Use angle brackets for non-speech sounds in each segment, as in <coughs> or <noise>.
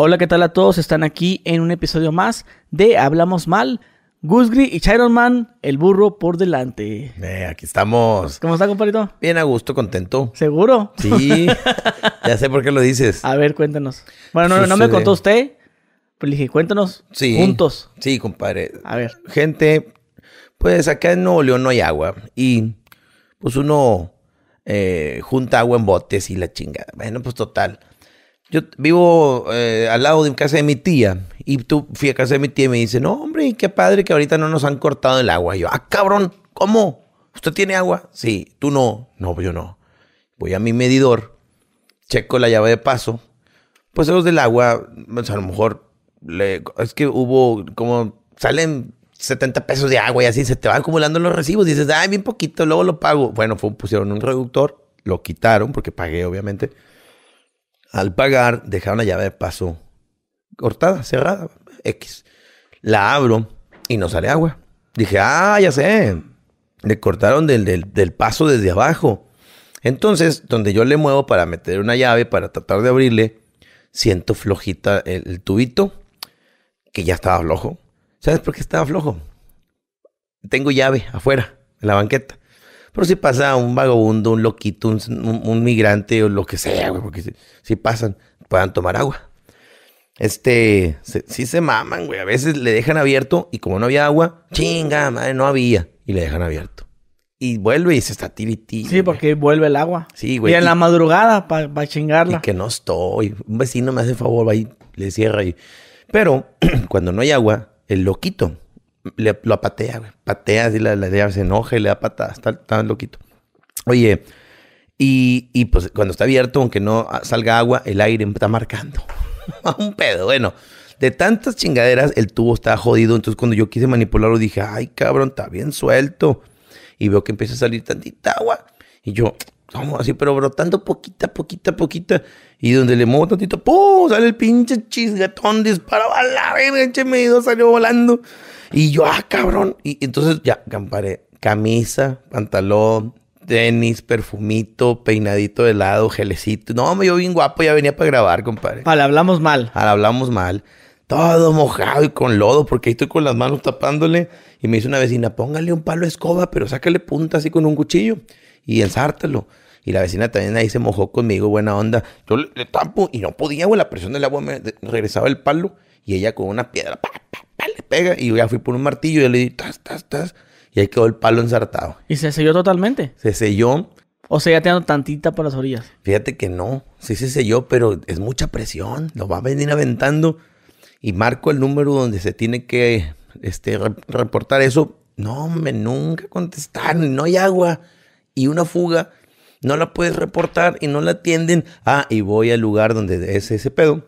Hola, ¿qué tal a todos? Están aquí en un episodio más de Hablamos Mal. Gusgri y Chiron Man, el burro por delante. Eh, aquí estamos. ¿Cómo está, compadrito? Bien a gusto, contento. ¿Seguro? Sí. <laughs> ya sé por qué lo dices. A ver, cuéntanos. Bueno, no, no me contó usted. Pues le dije, cuéntanos Sí. juntos. Sí, compadre. A ver. Gente, pues acá en Nuevo León no hay agua. Y pues uno eh, junta agua en botes y la chingada. Bueno, pues total. Yo vivo eh, al lado de casa de mi tía. Y tú fui a casa de mi tía y me dice, no, hombre, qué padre que ahorita no nos han cortado el agua. Y yo, ah, cabrón, ¿cómo? ¿Usted tiene agua? Sí, tú no. No, yo no. Voy a mi medidor, checo la llave de paso. Pues los del agua, pues a lo mejor le- es que hubo como salen 70 pesos de agua y así se te van acumulando los recibos. Dices, ay, bien poquito, luego lo pago. Bueno, pusieron un reductor, lo quitaron porque pagué, obviamente. Al pagar, dejaron la llave de paso cortada, cerrada, X. La abro y no sale agua. Dije, ah, ya sé. Le cortaron del, del, del paso desde abajo. Entonces, donde yo le muevo para meter una llave, para tratar de abrirle, siento flojita el, el tubito, que ya estaba flojo. ¿Sabes por qué estaba flojo? Tengo llave afuera, en la banqueta. Pero si pasa un vagabundo, un loquito, un, un- un migrante o lo que sea, güey, porque si, si pasan, puedan tomar agua. Este, se- sí se maman, güey. A veces le dejan abierto y como no había agua, chinga, madre, no había. Y le dejan abierto. Y vuelve y se está tirití. Sí, porque vuelve el agua. Sí, güey. Y en Y- la madrugada para y chingarla. que no estoy. Un vecino me hace favor, va y le cierra ahí. Pero <clears throat> cuando no hay agua, el loquito le, lo patea, güey. Patea así la, la se enoja y le da patadas. Está, está loquito. Oye, y, y pues cuando está abierto, aunque no salga agua, el aire está marcando. <laughs> Un pedo, bueno. De tantas chingaderas, el tubo estaba jodido. Entonces, cuando yo quise manipularlo, dije, ay, cabrón, está bien suelto. Y veo que empieza a salir tantita agua. Y yo, vamos así, pero brotando poquita, poquita, poquita. Y donde le muevo tantito, ¡pum! Sale el pinche chisguetón, disparaba a la verga, medidor salió volando. Y yo, ah, cabrón. Y entonces ya, compadre, camisa, pantalón, tenis, perfumito, peinadito de lado, gelecito. No, me yo bien guapo, ya venía para grabar, compadre. Vale, hablamos mal. Ahora hablamos mal. Todo mojado y con lodo, porque ahí estoy con las manos tapándole. Y me dice una vecina, póngale un palo de escoba, pero sácale punta así con un cuchillo y ensártalo. Y la vecina también ahí se mojó conmigo, buena onda. Yo le, le tapo y no podía, güey, la presión del agua me regresaba el palo. Y ella con una piedra, pa, pa, pa, le pega. Y yo ya fui por un martillo y le di, tas, tas, tas. Y ahí quedó el palo ensartado. Y se selló totalmente. Se selló. O sea, ya teniendo tantita por las orillas. Fíjate que no, sí se selló, pero es mucha presión. Lo va a venir aventando. Y marco el número donde se tiene que este, re- reportar eso. No, hombre, nunca contestaron. No hay agua. Y una fuga. No la puedes reportar y no la atienden. Ah, y voy al lugar donde es ese pedo.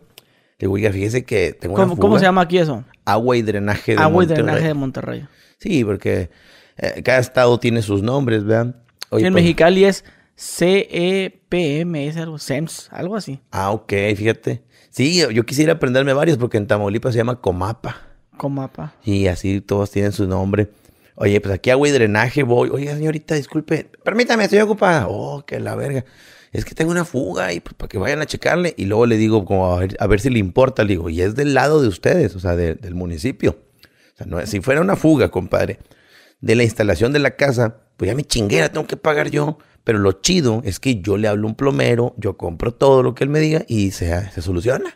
Digo, oiga, fíjese que tengo una ¿Cómo, fuga. cómo se llama aquí eso? Agua y drenaje de Agua y Monterrey. drenaje de Monterrey. Sí, porque eh, cada estado tiene sus nombres, ¿verdad? Oye, en pues- Mexicali es CEPM, es algo, SEMS, algo así. Ah, ok, fíjate. Sí, yo, yo quisiera aprenderme varios porque en Tamaulipas se llama Comapa. Comapa. Y así todos tienen su nombre. Oye, pues aquí agua y drenaje voy. Oiga, señorita, disculpe. Permítame, estoy ocupada. Oh, que la verga. Es que tengo una fuga y pues para que vayan a checarle. Y luego le digo, como a ver, si le importa. Le digo, y es del lado de ustedes, o sea, de- del municipio. O sea, no, si fuera una fuga, compadre, de la instalación de la casa, pues ya me chingué, la tengo que pagar yo. Pero lo chido es que yo le hablo a un plomero, yo compro todo lo que él me diga y se, se soluciona.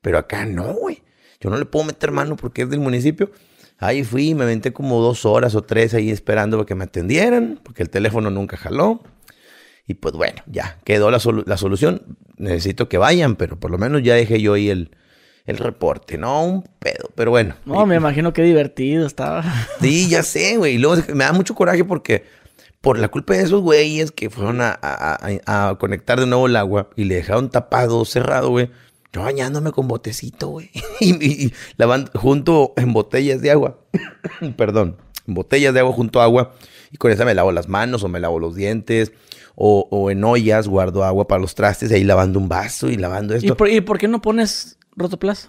Pero acá no, güey. Yo no le puedo meter mano porque es del municipio. Ahí fui, me aventé como dos horas o tres ahí esperando que me atendieran, porque el teléfono nunca jaló. Y pues bueno, ya quedó la, solu- la solución. Necesito que vayan, pero por lo menos ya dejé yo ahí el, el reporte. No, un pedo, pero bueno. No, me imagino qué divertido estaba. <laughs> Sí, ya sé, güey. Y luego me da mucho coraje porque por la culpa de esos güeyes que fueron a, a- conectar de nuevo el agua y le dejaron tapado, cerrado, güey. Yo bañándome con botecito, güey. <laughs> Y, y, y lavando junto en botellas de agua. <coughs> Perdón. En botellas de agua junto a agua. Y con esa me lavo las manos o me lavo los dientes. O, o en ollas guardo agua para los trastes. Y ahí lavando un vaso y lavando esto. ¿Y por, y por qué no pones rotoplas?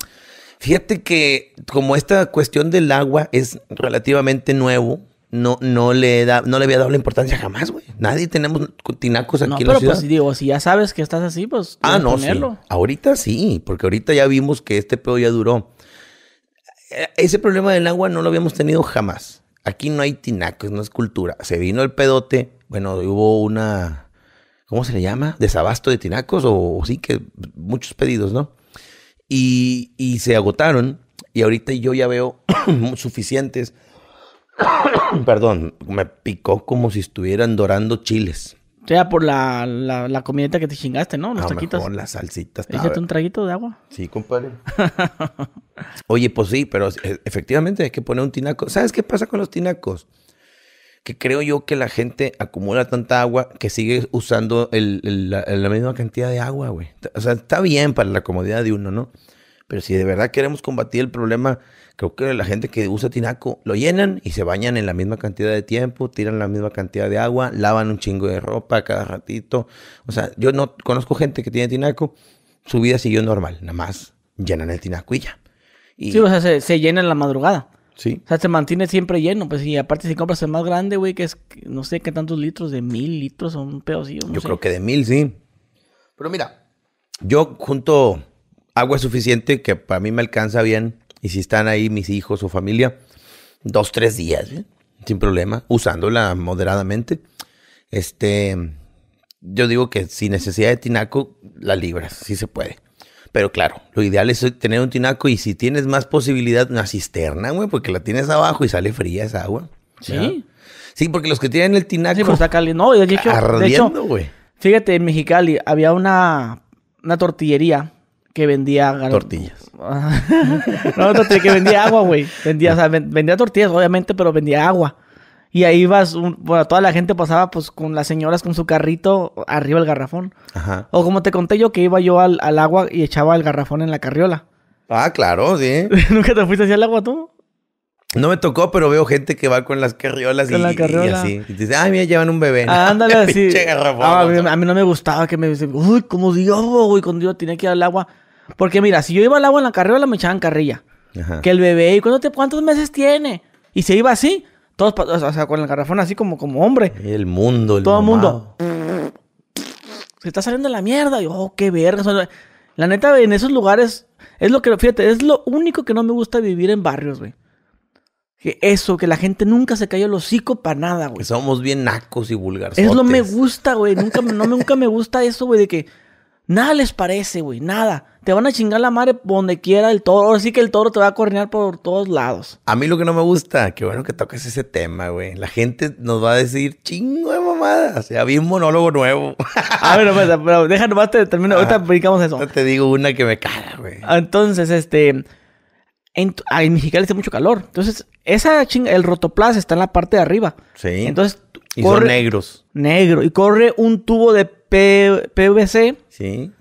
Fíjate que como esta cuestión del agua es relativamente nuevo, no, no, le da, no le había dado la importancia jamás, güey. Nadie tenemos tinacos aquí No, en la pero ciudad. pues digo, si ya sabes que estás así, pues Ah, no, ponerlo. sí. Ahorita sí, porque ahorita ya vimos que este pedo ya duró. Eh, Ese problema del agua no lo habíamos tenido jamás. Aquí no hay tinacos, no es cultura. Se vino el pedote, bueno, hubo una, ¿cómo se le llama? Desabasto de tinacos o, o sí que muchos pedidos, ¿no? Y, y se agotaron y ahorita yo ya veo <clears throat> suficientes. <clears throat> Perdón, me picó como si estuvieran dorando chiles. O sea, por la, la, la comidita que te chingaste, ¿no? Los A taquitos. mejor las salsitas. Échate un traguito de agua. Sí, compadre. <laughs> Oye, pues sí, pero efectivamente hay que poner un tinaco. ¿Sabes qué pasa con los tinacos? Que creo yo que la gente acumula tanta agua que sigue usando el- la, misma cantidad de agua, güey. O sea, está bien para la comodidad de uno, ¿no? Pero si de verdad queremos combatir el problema, creo que la gente que usa tinaco lo llenan y se bañan en la misma cantidad de tiempo, tiran la misma cantidad de agua, lavan un chingo de ropa cada ratito. O sea, yo no conozco gente que tiene tinaco, su vida siguió normal, nada más llenan el tinaco y ya. Y, Sí, o sea, se, se llena en la madrugada. Sí. O sea, se mantiene siempre lleno. Pues y aparte si compras el más grande, güey, que es no sé qué tantos litros, de mil litros o un pedacillo. No Yo sé. creo que de mil, sí. Pero mira, yo junto agua suficiente que para mí me alcanza bien. Y si están ahí mis hijos o familia, dos, tres días, ¿eh? sin problema, usándola moderadamente. Este, yo digo que sin necesidad de tinaco, la libras, sí se puede. Pero claro, lo ideal es tener un tinaco y si tienes más posibilidad, una cisterna, güey, porque la tienes abajo y sale fría esa agua. Sí. Sí, porque los que tienen el tinaco Sí, pero está caliente. No, de hecho, ardiendo, güey. fíjate, en Mexicali había una, una tortillería que vendía... Tortillas. <laughs> no, tortilla, que vendía agua, güey. Vendía, o sea, ven- vendía tortillas, obviamente, pero vendía agua. Y ahí vas, un- bueno, toda la gente pasaba pues con las señoras con su carrito arriba del garrafón. Ajá. O como te conté yo que iba yo al, al agua y echaba el garrafón en la carriola. Ah, claro, sí. <laughs> ¿Nunca te fuiste hacia el agua tú? No me tocó, pero veo gente que va con las carriolas y, Con la y carriola. así. Y te dice, ay, mira, llevan un bebé. Ah, ándale <laughs> así. Ah, a, mí, a mí no me gustaba que me dicen, uy, como Dios, güey, cuando yo tenía que ir al agua. Porque mira, si yo iba al agua en la carriola me echaban carrilla. Ajá. Que el bebé, ¿y cuánto te- cuántos meses tiene? Y se iba así, todos, o sea, con el garrafón así como, como hombre. El mundo, el Todo el mundo. Se está saliendo la mierda. Y, oh, qué verga. La neta, en esos lugares, es lo que, fíjate, es lo único que no me gusta vivir en barrios, güey. Que eso, que la gente nunca se cayó el hocico para nada, güey. Que somos bien nacos y vulgares. Es lo me gusta, güey. Nunca, no, me- nunca me gusta eso, güey, de que nada les parece, güey. Nada. Te van a chingar la madre donde quiera el toro. Ahora sí que el toro te va a cornear por todos lados. A mí lo que no me gusta, qué bueno que toques ese tema, güey. La gente nos va a decir chingo de mamadas. Ya vi un monólogo nuevo. <laughs> A ver, pero, pero deja nomás te termino. Ahorita Ajá. brincamos eso. Te digo una que me caga, güey. Entonces, este. En, ah, en Mexicali hace mucho calor. Entonces, esa chinga, el rotoplas está en la parte de arriba. Sí. Entonces, y son negros. negro. Y corre un tubo de P- PVC. Sí.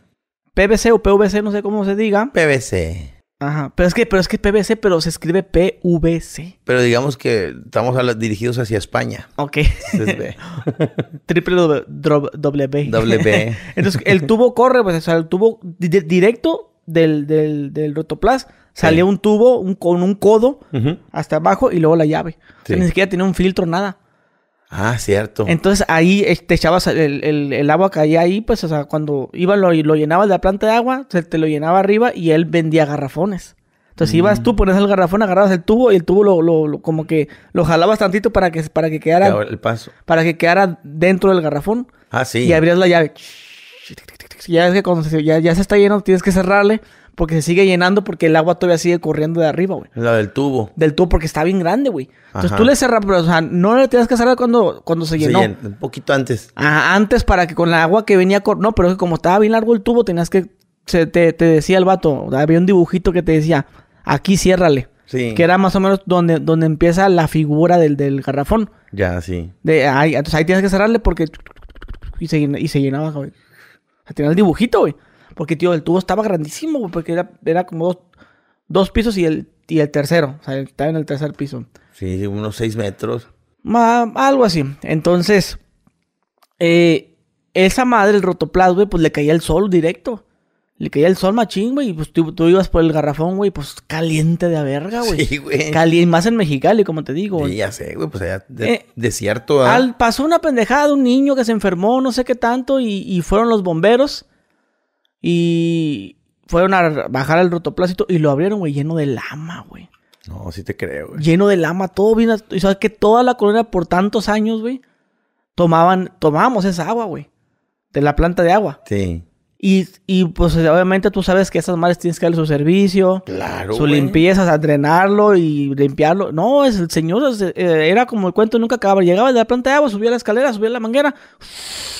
PVC o PVC, no sé cómo se diga. PVC. Ajá. Pero es que, pero es que PVC, pero se escribe PVC. Pero digamos que estamos a la- dirigidos hacia España. Ok. Entonces. <laughs> Triple W. W. W. Entonces, el tubo corre, pues, o sea, el tubo di- di- directo del, del, del rotoplas. Salía Sí. un tubo un, con un codo hasta abajo y luego la llave. O sea, Sí. ni siquiera tenía un filtro, nada. Ah, cierto. Entonces ahí te echabas el, el- el agua caía ahí, pues, o sea, cuando iba lo, lo llenabas de la planta de agua, se te lo llenaba arriba y él vendía garrafones. Entonces ibas Mm. tú, ponías el garrafón, agarrabas el tubo y el tubo lo, lo- lo- como que lo jalabas tantito para que, para que quedara, el paso. para que quedara dentro del garrafón Ah, sí. y abrías la llave. Ya es que cuando se, ya, ya se está lleno tienes que cerrarle porque se sigue llenando porque el agua todavía sigue corriendo de arriba, güey. La del tubo. Del tubo porque está bien grande, güey. Entonces Ajá. tú le cerras, pero o sea, no le tienes que cerrar cuando, cuando se Se llenó. un poquito antes. Ah, antes para que con la agua que venía cor- No, pero es que como estaba bien largo el tubo, tenías que. se- te, te decía el vato, había un dibujito que te decía, aquí ciérrale. Sí. Que era más o menos donde, donde empieza la figura del, del garrafón. Ya, sí. De ahí, entonces ahí tienes que cerrarle porque. Y se, y se llenaba, güey. O sea, tenía el dibujito, güey. Porque, tío, el tubo estaba grandísimo, güey. Porque era, era como dos, dos pisos y el, y el tercero. O sea, estaba en el tercer piso. Sí, unos seis metros. Ma- algo así. Entonces, eh, esa madre, el rotoplas, güey, pues le caía el sol directo. Le caía el sol machín, güey. Y pues tú, tú ibas por el garrafón, güey. Pues caliente de a verga, güey. Sí, güey. Caliente, más en Mexicali, como te digo. Sí, ya sé, güey, pues allá de- Eh, desierto. ¿ah? Al, pasó una pendejada de un niño que se enfermó, no sé qué tanto, y, y fueron los bomberos. Y fueron a bajar el rotoplácito y lo abrieron, güey, lleno de lama, güey. No, sí te creo, güey. Lleno de lama, todo bien. Y sabes que toda la colonia por tantos años, güey, tomaban, tomábamos esa agua, güey. De la planta de agua. Sí. Y, y pues obviamente tú sabes que esas madres tienes que darle su servicio. Claro, su güey. limpieza, o sea, drenarlo y limpiarlo. No, es el señor, es- eh, era como el cuento nunca acababa. Llegaba de la planta de agua, subía la escalera, subía la manguera.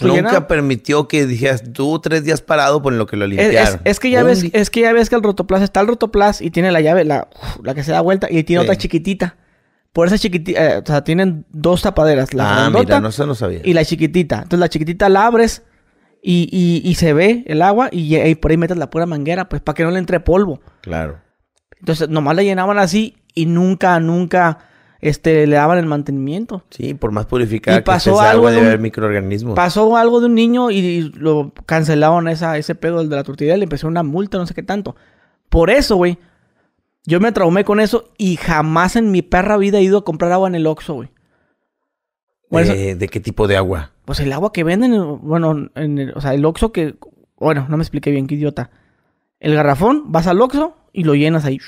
Nunca llenaba. permitió que dijeras tú tres días parado por lo que lo limpiaron. es- es que ya ves, es que ya ves que el rotoplas está el rotoplas y tiene la llave, la, la que se da vuelta, y tiene Sí. otra chiquitita. Por esa chiquitita, o sea, tienen dos tapaderas, la Ah, grandota mira, no se lo sabía. y la chiquitita. Entonces la chiquitita la abres y, y- y se ve el agua y, y por ahí metes la pura manguera, pues para que no le entre polvo. Claro. Entonces nomás la llenaban así y nunca, nunca este, le daban el mantenimiento. Sí, por más purificada Y que pasó esa algo agua de un- haber microorganismos. Pasó algo de un niño y lo cancelaron esa, ese pedo de la tortilla, le empezó una multa, no sé qué tanto. Por eso, güey, yo me traumé con eso y jamás en mi perra vida he ido a comprar agua en el Oxxo, güey. Eh, ¿De qué tipo de agua? Pues el agua que venden, bueno, en el- o sea, el Oxxo que, bueno, no me expliqué bien, qué idiota. El garrafón, vas al Oxxo y lo llenas ahí.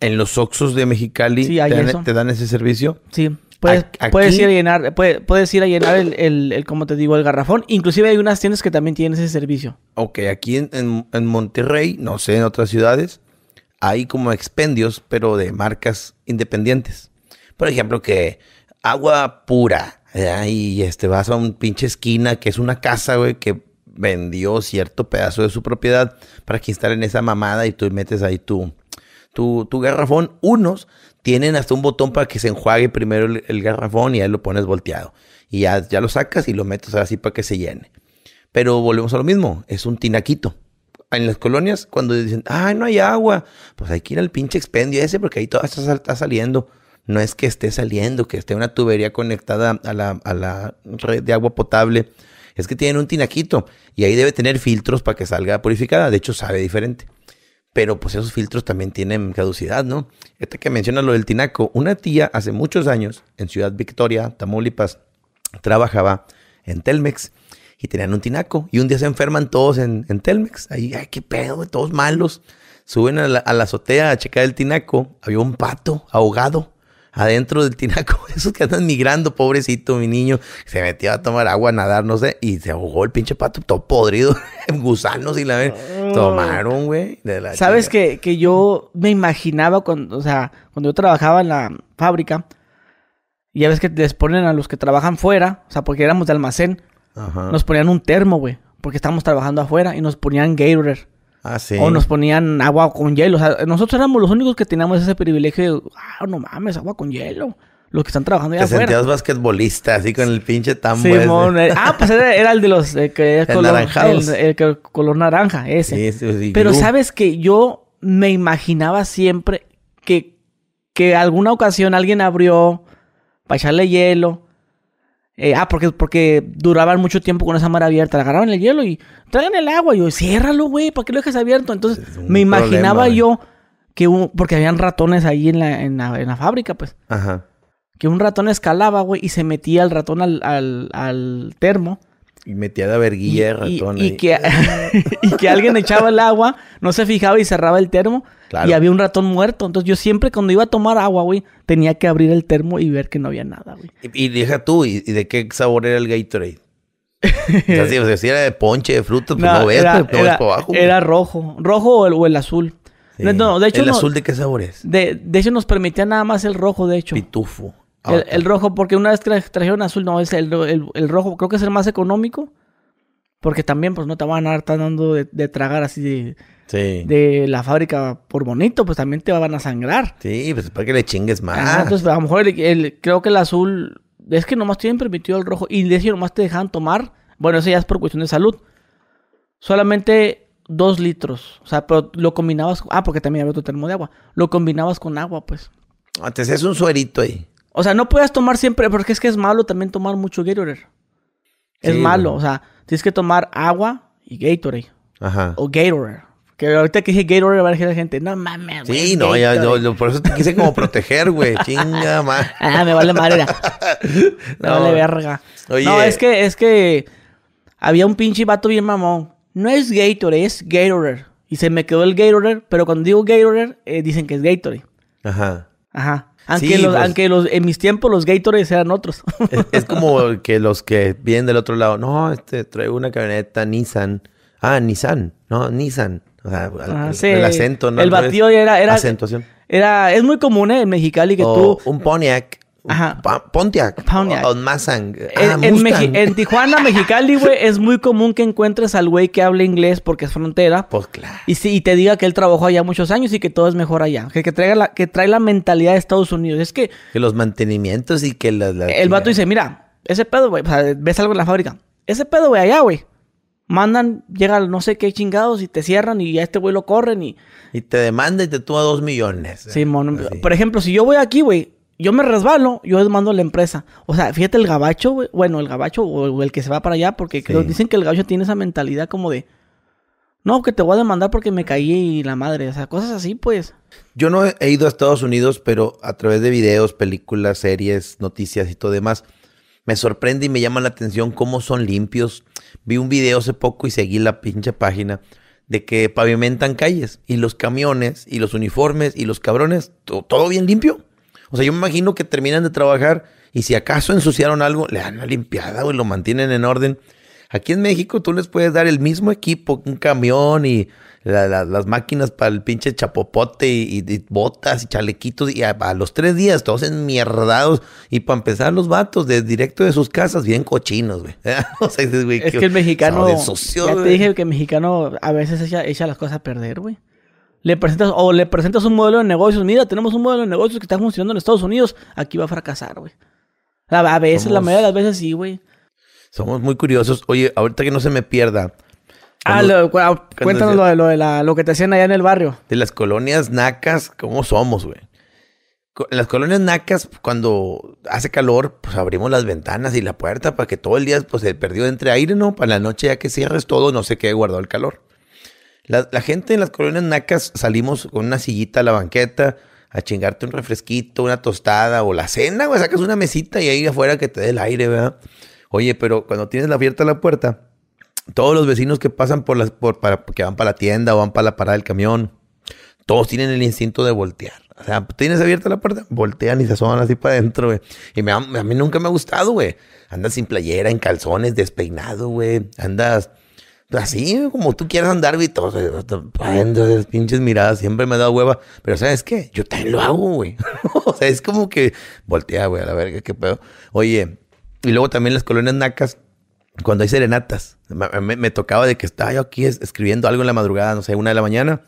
En los Oxxos de Mexicali Sí, hay te, dan, eso. te dan ese servicio. Sí, puedes, ir a llenar, puede- puedes ir a llenar el, el, el, como te digo, el garrafón. Inclusive hay unas tiendas que también tienen ese servicio. Ok, aquí en, en- en Monterrey, no sé, en otras ciudades, hay como expendios, pero de marcas independientes. Por ejemplo, que agua pura, y este, vas a un pinche esquina que es una casa, güey, que vendió cierto pedazo de su propiedad para que instalen esa mamada y tú metes ahí tu, tu, tu garrafón. Unos tienen hasta un botón para que se enjuague primero el, garrafón y ahí lo pones volteado. Y ya, ya lo sacas y lo metes así para que se llene. Pero volvemos a lo mismo, es un tinaquito. En las colonias, cuando dicen, ay, no hay agua, pues hay que ir al pinche expendio ese porque ahí todo está saliendo. No es que esté saliendo, que esté una tubería conectada a la, a la red de agua potable. Es que tienen un tinaquito y ahí debe tener filtros para que salga purificada. De hecho, sabe diferente. Pero pues esos filtros también tienen caducidad, ¿no? Este que menciona lo del tinaco, una tía hace muchos años en Ciudad Victoria, Tamaulipas, trabajaba en Telmex y tenían un tinaco. Y un día se enferman todos en, Telmex. Ahí, ay, qué pedo, todos malos. Suben a la, a la azotea a checar el tinaco. Había un pato ahogado adentro del tinaco. <laughs> Esos que andan migrando, pobrecito, mi niño. Se metió a tomar agua, a nadar, no sé. Y se ahogó el pinche pato, todo podrido. <laughs> gusanos y la ven. Tomaron, güey. Sabes que, que yo me imaginaba cuando, o sea, cuando yo trabajaba en la fábrica, ya ves que les ponen a los que trabajan fuera, o sea, porque éramos de almacén, Ajá. nos ponían un termo, güey, porque estábamos trabajando afuera y nos ponían Gatorade. Ah, sí. O nos ponían agua con hielo. O sea, nosotros éramos los únicos que teníamos ese privilegio de, ah, no mames, agua con hielo. Los que están trabajando allá Te afuera. sentías basquetbolista, así con el pinche tambo ese. Simón, eh, ah, pues era, era el de los eh, que <laughs> El color, el, color naranja, ese. Sí, sí, sí, Pero glue. sabes que yo me imaginaba siempre que, que alguna ocasión alguien abrió para echarle hielo. Eh, ah, porque, porque duraban mucho tiempo con esa mar abierta. Le agarraban el hielo y traigan el agua. Y yo, ciérralo, güey, ¿para qué lo dejas abierto? Entonces, me imaginaba problema, yo que un- porque habían ratones ahí en la, en la, en la fábrica, pues. Ajá. Que un ratón escalaba, güey, y se metía el ratón al, al, al termo. Y metía la verguilla de y, ratón y que, <laughs> y que alguien echaba el agua, no se fijaba y cerraba el termo. Claro. Y había un ratón muerto. Entonces yo siempre cuando iba a tomar agua, güey, tenía que abrir el termo y ver que no había nada, güey. Y, deja tú, ¿y, de qué sabor era el Gatorade? <laughs> o sea, si, o sea, si era de ponche, de fruta, pues no, ves, era, pues, no ves era- para abajo. güey. era rojo. Rojo o el, o el azul. Sí. No, no, de hecho ¿El azul de qué sabor es? De, de hecho nos permitía nada más el rojo, de hecho. Pitufo. Ah, El, el rojo, porque una vez tra- trajeron azul, no, es el, el- el rojo, creo que es el más económico. Porque también, pues, no te van a estar dando de, de tragar así de, sí. de la fábrica por bonito, pues también te van a sangrar. Sí, pues para que le chingues más. Ah, entonces, a lo mejor creo que el azul, es que nomás tienen permitido el rojo y de hecho nomás te dejan tomar. Bueno, eso ya es por cuestión de salud. Solamente dos litros. O sea, pero lo combinabas. Ah, porque también había otro termo de agua. Lo combinabas con agua, pues. Ah, te hacías un suerito ahí. O sea, no puedes tomar siempre, porque es que es malo también tomar mucho Gatorade. Es Sí, malo, o sea, tienes que tomar agua y Gatorade. Ajá. O Gatorade. Que ahorita que dije Gatorade va a decir la gente, no mames, güey. Sí, no, ya, Gatorade". yo- yo por eso te quise como proteger, güey. <laughs> Chinga, ma. Ah, me vale madre. <laughs> Me No. vale verga. Oye. No, es que, es que había un pinche vato bien mamón. No es Gatorade, es Gatorade. Y se me quedó el Gatorade, pero cuando digo Gatorade, eh, dicen que es Gatorade. Ajá. Ajá. Aunque, Sí, los, pues. aunque los, en mis tiempos los Gatorades eran otros. Es, es <laughs> como que los que vienen del otro lado, no, este, traigo una camioneta Nissan. Ah, Nissan, no, Nissan. O sea, el, Ah, el- sí. el acento, ¿no? El batido era- era- Acentuación. Era, es muy común ¿eh? en Mexicali que o tú... un Pontiac. Ajá. Pontiac. Pontiac. O. Ah, En, Tijuana, Mexicali, güey, es muy común que encuentres al güey que habla inglés porque es frontera. Pues claro. Y, y te diga que él trabajó allá muchos años y que todo es mejor allá. Que, que, traiga la, que trae la mentalidad de Estados Unidos. Es que Que los mantenimientos y que las... el vato dice, mira, ese pedo, güey, o sea, ves algo en la fábrica. Ese pedo, güey, allá, güey. Mandan, llegan no sé qué chingados y te cierran y a este güey lo corren y... Y te demanda y te toma dos millones. Sí. Así. Por ejemplo, si yo voy aquí, güey, yo me resbalo, yo mando a la empresa. O sea, fíjate el gabacho. Bueno, el gabacho o el que se va para allá, porque creo- dicen que el gabacho tiene esa mentalidad como de... No, que te voy a demandar porque me caí y la madre. O sea, cosas así, pues. Yo no he ido a Estados Unidos, pero a través de videos, películas, series, noticias y todo demás, me sorprende y me llama la atención cómo son limpios. Vi un video hace poco y seguí la pinche página de que pavimentan calles y los camiones y los uniformes y los cabrones, to- todo bien limpio. O sea, yo me imagino que terminan de trabajar y si acaso ensuciaron algo, le dan una limpiada y lo mantienen en orden. Aquí en México tú les puedes dar el mismo equipo, un camión y la- la- las máquinas para el pinche chapopote y, y- y botas y chalequitos y a, a los tres días todos enmierdados y para empezar los vatos de directo de sus casas bien cochinos, güey. <laughs> o sea, dices, güey, Es qué- que el mexicano... ya te güey. dije que el mexicano a veces echa, echa las cosas a perder, güey. Le presentas, o le presentas un modelo de negocios. Mira, tenemos un modelo de negocios que está funcionando en Estados Unidos. Aquí va a fracasar, güey. A veces, la mayoría de las veces sí, güey. Somos muy curiosos. Oye, ahorita que no se me pierda. Ah, lo- cu- cuéntanos lo de, lo, de la, lo que te hacían allá en el barrio. de las colonias nacas, ¿cómo somos, güey? En las colonias nacas, cuando hace calor, pues abrimos las ventanas y la puerta para que todo el día pues, se perdió entre aire, ¿no? Para la noche ya que cierres todo, no se quede guardado el calor. La, gente en las colonias nacas salimos con una sillita a la banqueta a chingarte un refresquito, una tostada o la cena, güey. Sacas una mesita y ahí afuera que te dé el aire, ¿verdad? Oye, pero cuando tienes abierta la puerta, todos los vecinos que pasan por las, por, para, que van para la tienda o van para la parada del camión, todos tienen el instinto de voltear. O sea, tienes abierta la puerta, voltean y se asoman así para adentro, güey. Y me, a mí nunca me ha gustado, güey. Andas sin playera, en calzones, despeinado, güey. Andas así como tú quieras andar, güey. Todos esas pinches miradas. Siempre me dado hueva. Pero ¿sabes qué? Yo también lo hago, güey. <laughs> o sea, es como que voltea, güey, a la verga, qué pedo. Oye, y luego también las colonias nacas cuando hay serenatas. Me, me- tocaba de que estaba yo aquí es- escribiendo algo en la madrugada, no sé, una de la mañana.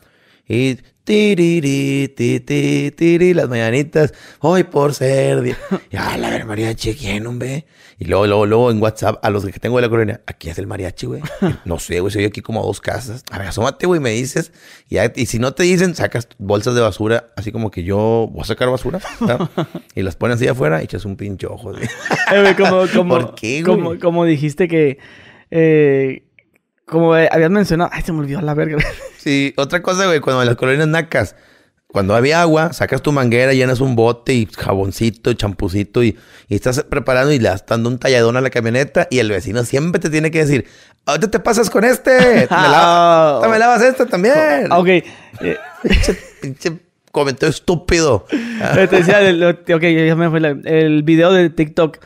Y tiriri, ti, ti, tiri, las mañanitas, hoy por ser. día". Y a la ver, mariachi, ¿quién, hombre? Y luego, luego, luego en WhatsApp, a los que tengo de la colonia, aquí es el mariachi, güey. <laughs> No sé, güey, soy aquí como a dos casas. A ver, asómate, güey, me dices. Y, ya- y si no te dicen, sacas bolsas de basura, así como que yo voy a sacar basura. <laughs> y las pones así afuera y echas un pinche ojo, güey. Eh, güey, como, <laughs> como, ¿Por qué, güey? como, como dijiste que... eh, como eh, habías mencionado... Ay, se me olvidó la verga. <laughs> Sí, otra cosa, güey, cuando en las colonias nacas, cuando había agua, sacas tu manguera, llenas un bote y jaboncito, champucito y, y estás preparando y le estás dando un talladón a la camioneta y el vecino siempre te tiene que decir, ahorita te pasas con este, <laughs> me, Ah. me lavas este también. Ok. Eh, <laughs> Pinche, pinche comentario estúpido. Te decía, ok, ya me fue la- el video de TikTok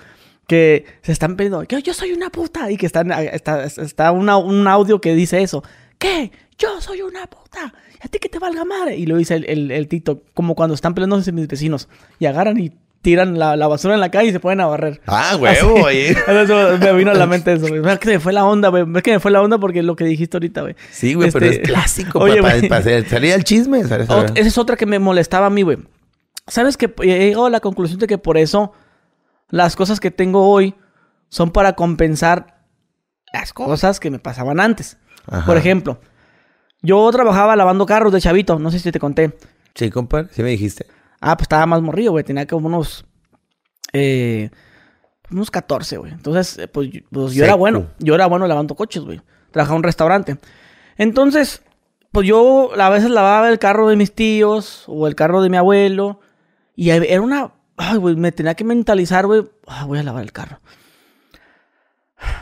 que se están pidiendo, yo, yo soy una puta, y que están, está, está una- un audio que dice eso, ¿qué? Yo soy una puta, ¿y a ti que te valga madre? Y lo dice el, el, el TikTok, como cuando están peleándose mis vecinos, y agarran y tiran la, la basura en la calle y se ponen a barrer. Ah, huevo, <laughs> oye. Eso me vino a la mente eso, güey. Es que me fue la onda, güey. Es que me fue la onda porque lo que dijiste ahorita, güey. Sí, güey, pero es Este, clásico Oye, para, güey. salir el chisme. esa es otra que me molestaba a mí, güey. ¿Sabes que He llegado a la conclusión de que por eso las cosas que tengo hoy son para compensar las cosas que me pasaban antes. Ajá. Por ejemplo, yo trabajaba lavando carros de chavito, no sé si te conté. Sí, compadre, sí me dijiste. Ah, pues estaba más morrido, güey. Tenía como unos. Eh, unos 14, güey. Entonces, eh, pues, yo- pues yo era bueno. Yo era bueno lavando coches, güey. Trabajaba en un restaurante. Entonces, pues yo a veces lavaba el carro de mis tíos o el carro de mi abuelo. Y era una. Ay, güey, me tenía que mentalizar, güey. Ah, voy a lavar el carro.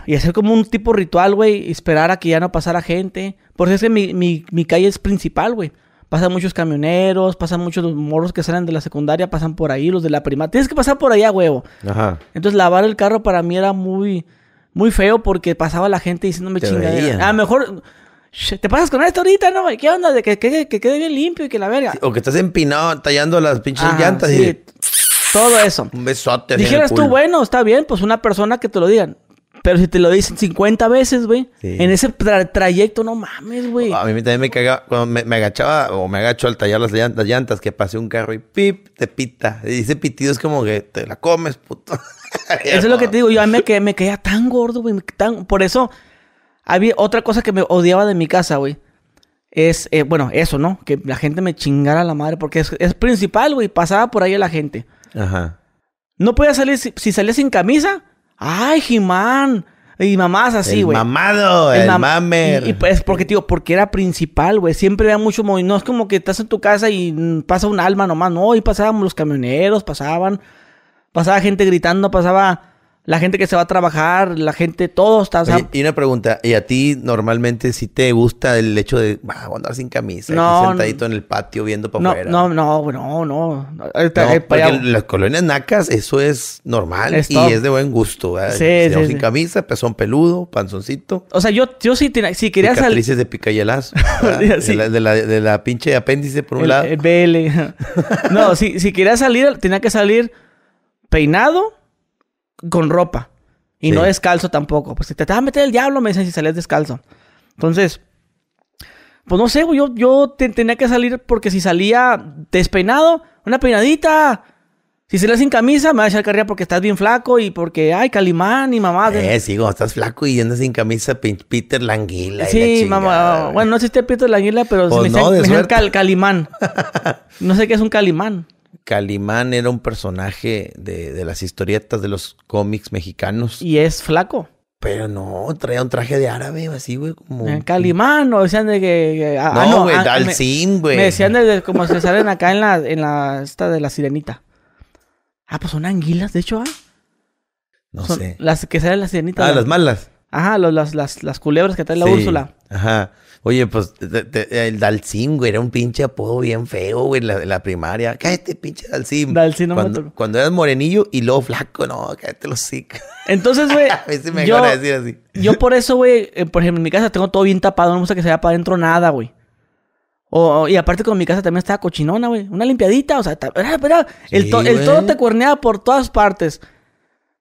Y hacer como un tipo ritual, güey. Esperar a que ya no pasara gente. Por eso es que mi, mi, mi calle es principal, güey. Pasan muchos camioneros, pasan muchos los morros que salen de la secundaria, pasan por ahí, los de la primaria. Tienes que pasar por allá, huevo. Ajá. Entonces lavar el carro para mí era muy, muy feo porque pasaba la gente diciéndome chingadera. A lo mejor "Sh, te pasas con esto ahorita, ¿no? ¿Qué onda? De que, que- que quede bien limpio y que la verga. O que estás empinado tallando las pinches Ajá, llantas sí, y todo eso. un besote. Dijeras tú, bueno, está bien, pues una persona que te lo digan. Pero si te lo dicen 50 veces, güey, Sí. en ese tra- trayecto, no mames, güey. A mí también me cagaba cuando me, me agachaba o me agacho al tallar las llantas, las llantas que pasé un carro y pip, te pita. Y ese pitido es como que te la comes, puto. <laughs> Eso es lo que te digo, yo a mí me, que- me caía tan gordo, güey. tan- Por eso, había otra cosa que me odiaba de mi casa, güey. Es, eh, bueno, eso, ¿no? Que la gente me chingara la madre, porque es, es principal, güey. Pasaba por ahí la gente. Ajá. No podía salir, si, si salía sin camisa. ¡Ay, Jimán! Y mamás así, el güey. mamado, el, mam- mamer. Y, y, pues, porque, tío, porque era principal, güey. Siempre había mucho movimiento. No es como que estás en tu casa y mm, pasa un alma nomás. No, y pasábamos los camioneros, pasaban. Pasaba gente gritando, pasaba la gente que se va a trabajar, la gente, todo está. Oye, y una pregunta, ¿y a ti normalmente si te gusta el hecho de bah, andar sin camisa, No, sentadito en el patio viendo para no, afuera? no, no, no, no. Eh, porque en las colonias nacas eso es normal Es y es de buen gusto. ¿verdad? Sí, Si sí, vamos sí. sin camisa, pezón peludo, panzoncito, O sea, yo, yo sí, tenía- si quería salir. de picayelazo. <laughs> de, la, de, la, de la pinche apéndice por un El, lado. el BL. <laughs> no, si, si quería salir, tenía que salir peinado con ropa. Y Sí. no descalzo tampoco. Pues si te vas a meter el diablo, me dicen si salías descalzo. Entonces, pues no sé, güey, yo, yo te- tenía que salir porque si salía despeinado, una peinadita. Si salía sin camisa, me va a echar carrera porque estás bien flaco y porque, ay, Calimán y mamá. Eh, sí, cuando estás flaco y andas sin camisa, Peter Languila. la Sí, mamá. Bueno, no existe Pito la Águila, pero Pues me no, cal- Calimán. <laughs> No sé qué es un Calimán. Calimán era un personaje de, de las historietas de los cómics mexicanos. Y es flaco. Pero no, traía un traje de árabe, así, güey, como... En Calimán, o decían de que. ah, ah, No, güey, ah, Dalcín, güey. me decían de, de como se salen acá en la, en la, esta de la sirenita. Ah, pues son anguilas, de hecho, ah. No Son sé. Las que salen en la sirenita. Ah, la- las malas. Ajá, los- las, las, las culebras que trae la Sí, Úrsula. Ajá. Oye, pues te- te- el Dalcín, güey, era un pinche apodo bien feo, güey, en la, primaria. Cállate, pinche Dalcín. Dalcín no cuando, cuando eras morenillo y luego flaco, no, cállate los hocico. Entonces, güey. <laughs> A veces me yo, decir así. yo por eso, güey, eh, por ejemplo, en mi casa tengo todo bien tapado. No me gusta que se vea para adentro nada, güey. O, o- y aparte con mi casa también estaba cochinona, güey. Una limpiadita, o sea, era- era- el, Sí, todo te cuerneaba por todas partes.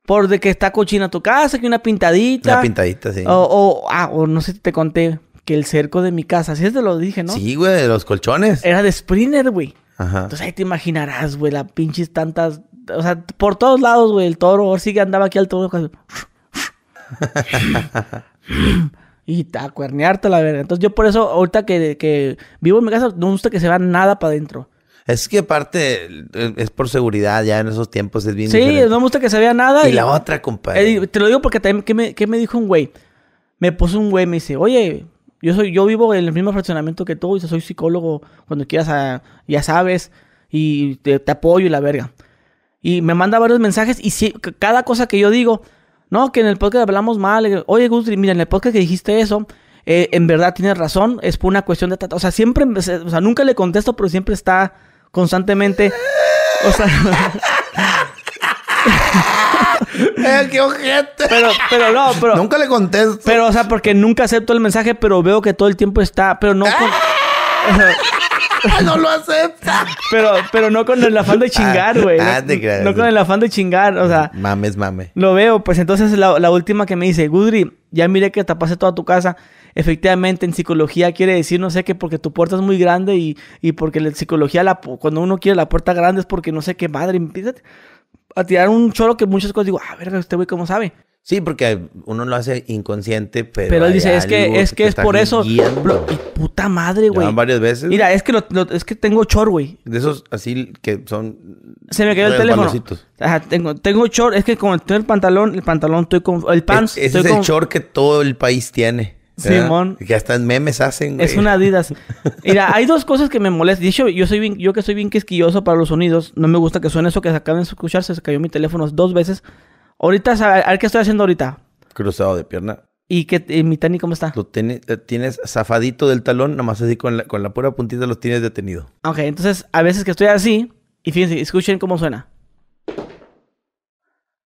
Por de que está cochina tu casa, que una pintadita. Una pintadita, sí. O, o, ah, o no sé si te conté que el cerco de mi casa, así es te lo dije, ¿no? Sí, güey, de los colchones. Era de Sprinter, güey. Ajá. Entonces ahí te imaginarás, güey, la pinches tantas. O sea, por todos lados, güey, el toro. Ahora sí que andaba aquí al toro. <laughs> y a cuernearte la verga. Entonces yo por eso, ahorita que, que vivo en mi casa, no me gusta que se vea nada para adentro. Es que aparte eh, es por seguridad, ya en esos tiempos es bien Sí, diferente. no me gusta que se vea nada. Y la otra, compadre. Eh, te lo digo porque también, ¿qué me, qué me dijo un güey? Me puso un güey, me dice, oye, yo soy, yo vivo en el mismo fraccionamiento que tú, y soy psicólogo, cuando quieras, ah, ya sabes, y te, apoyo y la verga. Y me manda varios mensajes, y si, cada cosa que yo digo, no, que en el podcast hablamos mal, oye, Gusti, mira, en el podcast que dijiste eso, eh, en verdad tienes razón, es por una cuestión de... O sea, siempre, o sea, nunca le contesto, pero siempre está constantemente... O sea, <laughs> <laughs> ¡Eh, qué ojete! pero, pero no, pero... Nunca le contesto. Pero, o sea, porque nunca acepto el mensaje, pero veo que todo el tiempo está, pero no con, no lo acepta. <laughs> pero, pero no con el afán de chingar, güey. Ah, no, con el afán de chingar, o sea, Mames, mame. lo veo. Pues entonces la, la última que me dice, Gudri, ya miré que tapaste toda tu casa. Efectivamente, en psicología quiere decir, no sé qué, porque tu puerta es muy grande y, y porque psicología, la, pu- cuando uno quiere la puerta grande es porque no sé qué madre. Empieza a tirar un choro que muchas cosas digo, ah, verga, este güey, ¿cómo sabe? Sí, porque uno lo hace inconsciente, pero. Pero él dice, es que, es que es por eso. Bro, y puta madre, güey. varias veces. Mira, es que, lo- lo- es que tengo chor, güey. De esos así que son. Se me cayó el teléfono. Ajá, tengo, tengo short. Es que como tengo el pantalón, el pantalón estoy con... El pants, Es- ese estoy es el con- short que todo el país tiene. Simón. Que hasta memes hacen, güey. Es una Adidas. <laughs> Mira, hay dos cosas que me molestan. De hecho, yo soy bien, yo que soy bien quisquilloso para los sonidos, no me gusta que suene eso que se acaban de escuchar, se cayó mi teléfono dos veces. Ahorita, a ver qué estoy haciendo ahorita. Cruzado de pierna. ¿Y que y mi tenis cómo está? Lo tiene- eh, tienes zafadito del talón, nomás así con la, con la pura puntita los tienes detenido. Ok, entonces a veces que estoy así, y fíjense, escuchen cómo suena.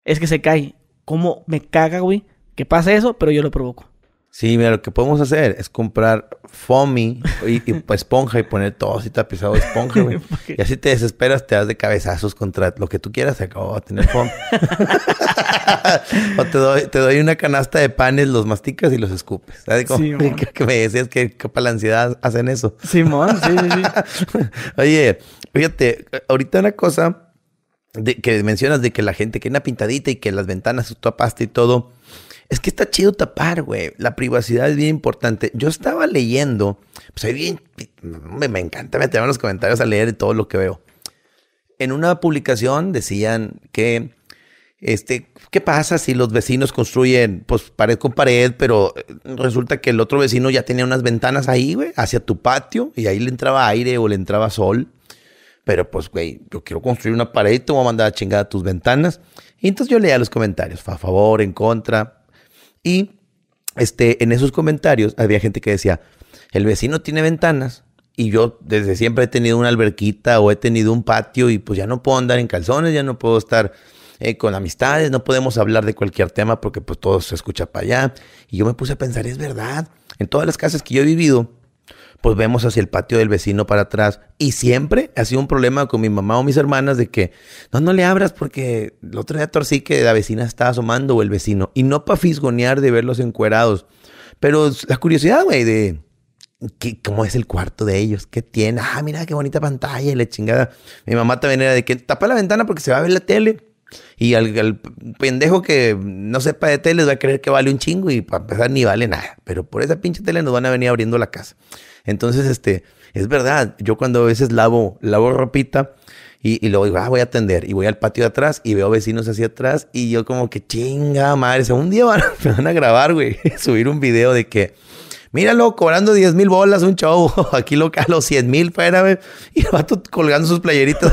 Es que se cae. ¿Cómo me caga, güey? Que pase eso, pero yo lo provoco. Sí, mira, lo que podemos hacer es comprar foamy y, y, pues, esponja y poner todo así tapizado de esponja, güey. <laughs> Y así te desesperas, te das de cabezazos contra lo que tú quieras, se acabó de tener foam. <laughs> o te doy, te doy una canasta de panes, los masticas y los escupes. ¿Sabes cómo? Sí, <laughs> que, me decías que, que para la ansiedad hacen eso. Simón, sí, sí, sí. Oye, fíjate, ahorita una cosa de, que mencionas de que la gente que una pintadita y que las ventanas tú tapaste y todo. Es que está chido tapar, güey. La privacidad es bien importante. Yo estaba leyendo, pues ahí bien, me, me encanta meterme en los comentarios a leer todo lo que veo. En una publicación decían que, este, ¿qué pasa si los vecinos construyen, pues, pared con pared, pero eh, resulta que el otro vecino ya tenía unas ventanas ahí, güey, hacia tu patio, y ahí le entraba aire o le entraba sol? Pero pues, güey, yo quiero construir una pared y te voy a mandar a chingada tus ventanas. Y entonces yo leía los comentarios, a favor, en contra. Y este, en esos comentarios había gente que decía, el vecino tiene ventanas y yo desde siempre he tenido una alberquita o he tenido un patio y pues ya no puedo andar en calzones, ya no puedo estar eh, con amistades, no podemos hablar de cualquier tema porque pues todo se escucha para allá. Y yo me puse a pensar, es verdad, en todas las casas que yo he vivido, pues vemos hacia el patio del vecino para atrás. Y siempre ha sido un problema con mi mamá o mis hermanas de que no, no le abras porque el otro día torcí que la vecina estaba asomando o el vecino. Y no para fisgonear de verlos encuerados. Pero la curiosidad, güey, de ¿qué- cómo es el cuarto de ellos, qué tiene. Ah, mira qué bonita pantalla y la chingada. Mi mamá también era de que tapa la ventana porque se va a ver la tele. Y al, al pendejo que no sepa de teles va a creer que vale un chingo y para empezar ni vale nada. Pero por esa pinche tele nos van a venir abriendo la casa. Entonces, este, es verdad. Yo cuando a veces lavo, lavo ropita y, y luego ah, voy a atender. Y voy al patio de atrás y veo vecinos hacia atrás y yo como que chinga madre. O un día van, <laughs> me van a grabar, güey, <laughs> subir un video de que Míralo, cobrando 10 mil bolas un chavo. <laughs> Aquí lo a los 100 mil güey. Y el vato colgando sus playeritas.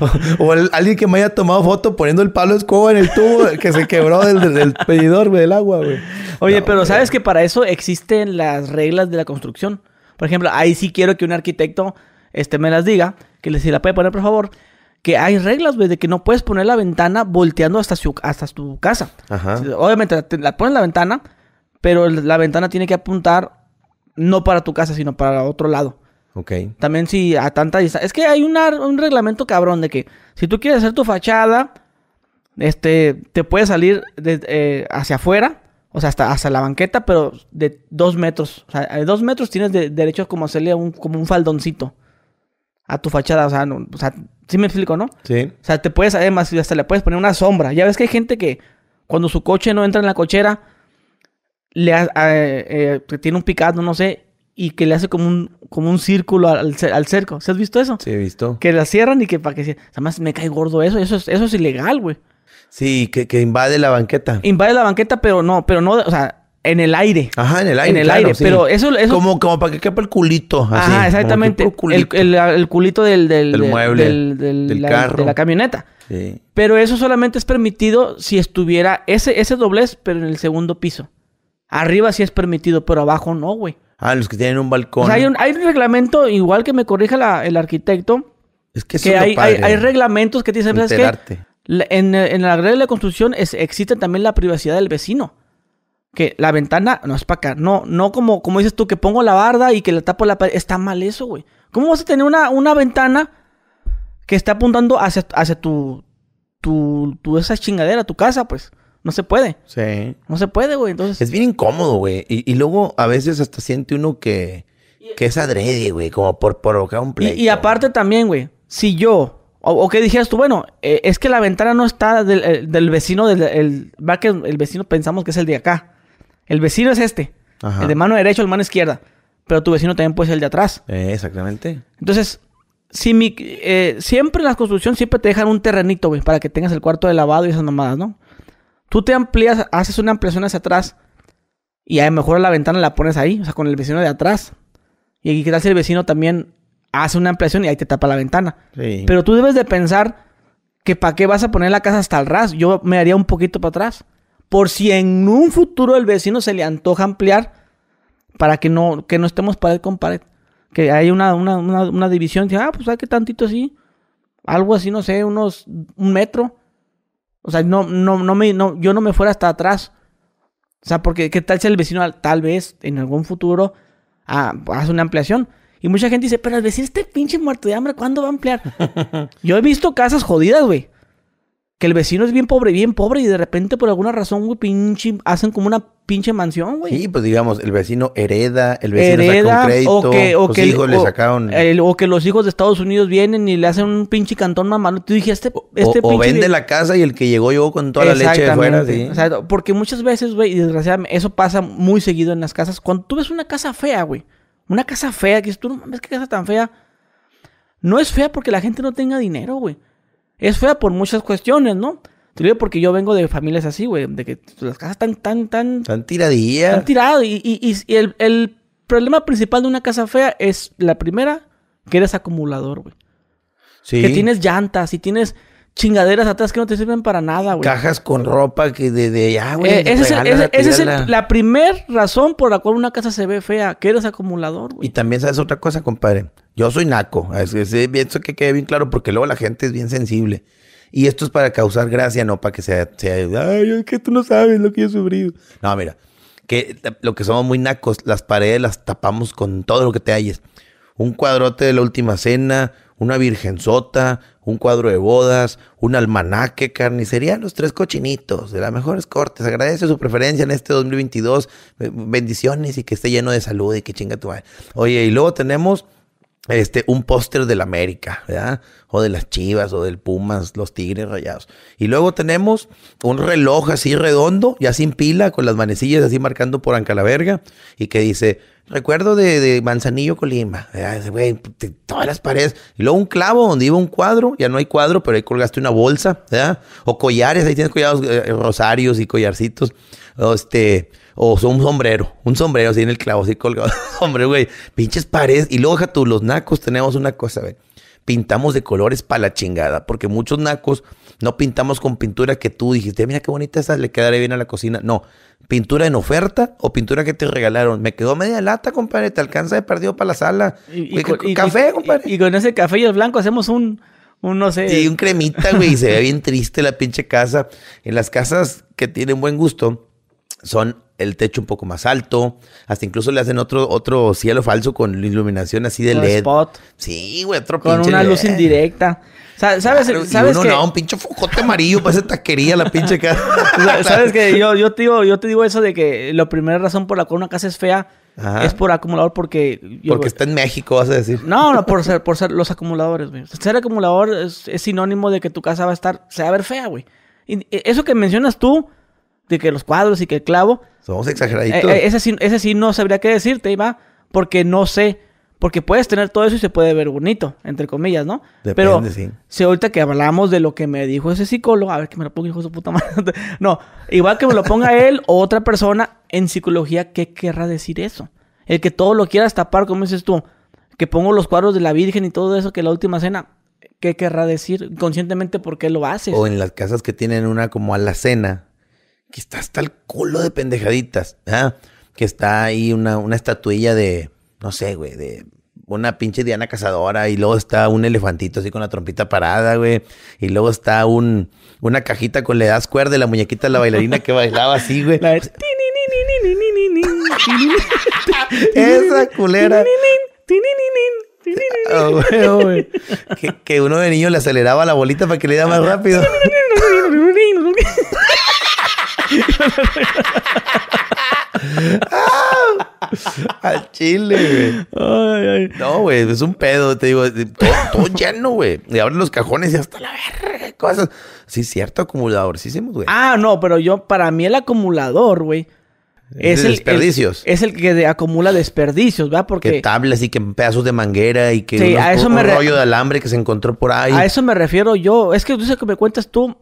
o <laughs> o el- alguien que me haya tomado foto poniendo el palo de escoba en el tubo que se quebró del, del, pedidor, güey, del agua, güey. Oye, No, pero güey. ¿sabes que para eso existen las reglas de la construcción? Por ejemplo, ahí sí quiero que un arquitecto este, me las diga, que le- si la puede poner, por favor, que hay reglas, güey, de que no puedes poner la ventana volteando hasta, su, hasta tu casa. Ajá. Obviamente la, te- la pones la ventana, pero la ventana tiene que apuntar no para tu casa, sino para otro lado. Ok. También si a tanta distancia. Es que hay una- un reglamento cabrón de que si tú quieres hacer tu fachada, este, te puedes salir de- eh, hacia afuera, o sea, hasta, hasta la banqueta, pero de dos metros. O sea, de dos metros tienes de- derecho como hacerle un, como un faldoncito a tu fachada. O sea, no, o sea, sí me explico, ¿no? Sí. O sea, te puedes, además, hasta le puedes poner una sombra. Ya ves que hay gente que cuando su coche no entra en la cochera, le ha- eh, eh, tiene un picado, no sé, y que le hace como un, como un círculo al, al cerco. ¿Se has visto eso? Sí, he visto. Que la cierran y que para que... Además, me cae gordo eso. Eso es, eso es ilegal, güey. Sí, que, que invade la banqueta. Invade la banqueta, pero no, pero no, o sea, en el aire. Ajá, en el aire. en el claro, aire, sí. pero eso- eso- Como, como para que quepa el culito. Así, Ajá, exactamente. El, culito. el- el culito del, del, Del del- mueble, del- del- del la- carro. de la camioneta. Sí. Pero eso solamente es permitido si estuviera ese, ese doblez, pero en el segundo piso. Arriba sí es permitido, pero abajo no, güey. Ah, los que tienen un balcón. O sea, hay un, hay un reglamento, igual que me corrija la- el arquitecto, Es que eso que es hay, hay, padre, hay reglamentos que te dicen, ¿sabes qué? La- En, en la regla de construcción es, existe también la privacidad del vecino. Que la ventana no es para acá. No, no como, como dices tú, que pongo la barda y que le tapo la pared. Está mal eso, güey. ¿Cómo vas a tener una, una ventana que está apuntando hacia, hacia tu, tu, tu, esa chingadera, tu casa? Pues no se puede. Sí. No se puede, güey. Entonces, Es bien incómodo, güey. Y, y luego a veces hasta siente uno que, que es adrede, güey, como por provocar un pleito. y aparte también, güey, si yo, o, o que dijeras tú, bueno, eh, es que la ventana no está del, eh, del vecino, del, el, va que el vecino pensamos que es el de acá. El vecino es este. Ajá. El de mano derecha o el mano izquierda. Pero tu vecino también puede ser el de atrás. Eh, exactamente. Entonces, si mi, eh, siempre en la construcción siempre te dejan un terrenito, güey, para que tengas el cuarto de lavado y esas mamadas, ¿no? Tú te amplías, haces una ampliación hacia atrás Y a lo mejor la ventana la pones ahí, o sea, con el vecino de atrás. Y qué tal si el vecino también hace una ampliación y ahí te tapa la ventana. Sí. Pero tú debes de pensar que para qué vas a poner la casa hasta el ras. Yo me haría un poquito para atrás. Por si en un futuro el vecino se le antoja ampliar para que no, que no estemos pared con pared. Que hay una, una, una, una división. Ah, pues hay que tantito así. Algo así, no sé, unos un metro. O sea, no, no, no me, no, yo no me fuera hasta atrás. O sea, porque qué tal si el vecino tal vez en algún futuro ah, hace una ampliación. Y mucha gente dice, pero el vecino este pinche muerto de hambre, ¿cuándo va a ampliar? <laughs> yo he visto casas jodidas, güey. Que el vecino es bien pobre, bien pobre, y de repente por alguna razón, güey, pinche, hacen como una pinche mansión, güey. Sí, pues digamos, el vecino hereda, el vecino Hereda, saca un crédito, o que, o los que, hijos le o- sacaron... el- o que los hijos de Estados Unidos vienen y le hacen un pinche cantón mamá. Tú dijiste, este, este o, o pinche vende vie- la casa y el que llegó llegó con toda la leche de fuera, sí. O sea, porque muchas veces, güey, y desgraciadamente, eso pasa muy seguido en las casas. Cuando tú ves una casa fea, güey, una casa fea, que dices, tú no mames, qué casa tan fea. No es fea porque la gente no tenga dinero, güey. Es fea por muchas cuestiones, ¿no? Te lo digo porque yo vengo de familias así, güey, de que las casas están tan, tan, Están tiradillas. están tiradas. Y, y- y- y el, el problema principal de una casa fea es la primera, que eres acumulador, güey. Sí. Que tienes llantas y tienes chingaderas atrás que no te sirven para nada, güey. Cajas con ropa que de, de ya, güey. Eh, esa es, ese- es el- la primer razón por la cual una casa se ve fea, que eres acumulador, Y güey. también sabes otra cosa, compadre. Yo soy naco. Es, es- es- eso que quede bien claro porque luego la gente es bien sensible. Y esto es para causar gracia, no para que sea, sea ay, es que tú no sabes lo que yo he sufrido. No, mira, que lo que somos muy nacos, las paredes las tapamos con todo lo que te halles. Un cuadrote de la última cena, una virgenzota, un cuadro de bodas, un almanaque, carnicería, los tres cochinitos de las mejores cortes. Agradece su preferencia en este 2022. Eh, Bendiciones y que esté lleno de salud y que chinga tu madre. Oye, y luego tenemos este, un póster del América, ¿verdad? O de las Chivas, o del Pumas, los Tigres rayados. Y luego tenemos un reloj así redondo, ya sin pila, con las manecillas así marcando por Anca la Verga, y que dice, recuerdo de, de Manzanillo, Colima, de todas las paredes. Y luego un clavo donde iba un cuadro, ya no hay cuadro, pero ahí colgaste una bolsa, ¿verdad? O collares, ahí tienes collados, eh, rosarios y collarcitos. O este, o un sombrero, un sombrero así en el clavo, así colgado. <laughs> Hombre, güey, pinches paredes. Y luego, tú, los nacos tenemos una cosa, güey. Pintamos de colores para la chingada, porque muchos nacos no pintamos con pintura que tú dijiste, mira qué bonita esa, le quedaré bien a la cocina. No, pintura en oferta o pintura que te regalaron. Me quedó media lata, compadre, te alcanza de perdido para la sala. Y, café, y- compadre. Y, con ese café y el blanco hacemos un, un no sé. Sí, un cremita, güey, y se ve bien triste la pinche casa. En las casas que tienen buen gusto, son el techo un poco más alto, hasta incluso le hacen otro, otro cielo falso con iluminación así de LED. spot, Sí, güey, otro con pinche una luz indirecta. Sa- ¿Sabes, Claro, y sabes uno que, no, un pinche focote amarillo para esa taquería, la pinche casa. <laughs> <laughs> sabes que yo, yo, te digo, yo te digo eso de que la primera razón por la cual una casa es fea Ajá. es por acumulador porque... yo- Porque está en México, vas a decir. No, no, por ser, por ser los acumuladores, güey. Ser acumulador es, es sinónimo de que tu casa va a estar, se va a ver fea, güey. Y eso que mencionas tú, de que los cuadros y que el clavo, Somos exageraditos. eh, ese, sí, ese sí no sabría qué decirte, Iba, porque no sé. Porque puedes tener todo eso y se puede ver bonito, entre comillas, ¿no? Depende, Pero sí. si ahorita que hablamos de lo que me dijo ese psicólogo, a ver que me lo ponga hijo de su puta madre. <laughs> No, igual que me lo ponga él o otra persona en psicología, ¿qué querrá decir eso? El que todo lo quieras tapar, como dices tú, que pongo los cuadros de la Virgen y todo eso, que la última cena, ¿qué querrá decir? Conscientemente, ¿por qué lo haces? O en las casas que tienen una como alacena, que está hasta el culo de pendejaditas, ¿ah? Que está ahí una, una estatuilla de, no sé, güey, de una pinche Diana Cazadora y luego está un elefantito así con la trompita parada, güey. Y luego está un, una cajita con le das cuerda y la muñequita de la bailarina que bailaba así, güey. La Esa culera. Que, que, uno de niño le aceleraba la bolita para que le diera más rápido. ah, <laughs> Al chile, güey. Ay, ay. No, güey, es un pedo, te digo, todo, todo lleno, güey. Y abren los cajones y hasta la verga, cosas. Sí, cierto, acumulador, sí hicimos, güey. Ah, no, pero yo, para mí el acumulador, güey. Es el, desperdicios. el- es el que de- acumula desperdicios, ¿verdad? que Porque tablas y que pedazos de manguera y que Sí, unos- a eso un me rollo de alambre que se encontró por ahí. a eso me refiero yo. Es que tú sabes que me cuentas tú.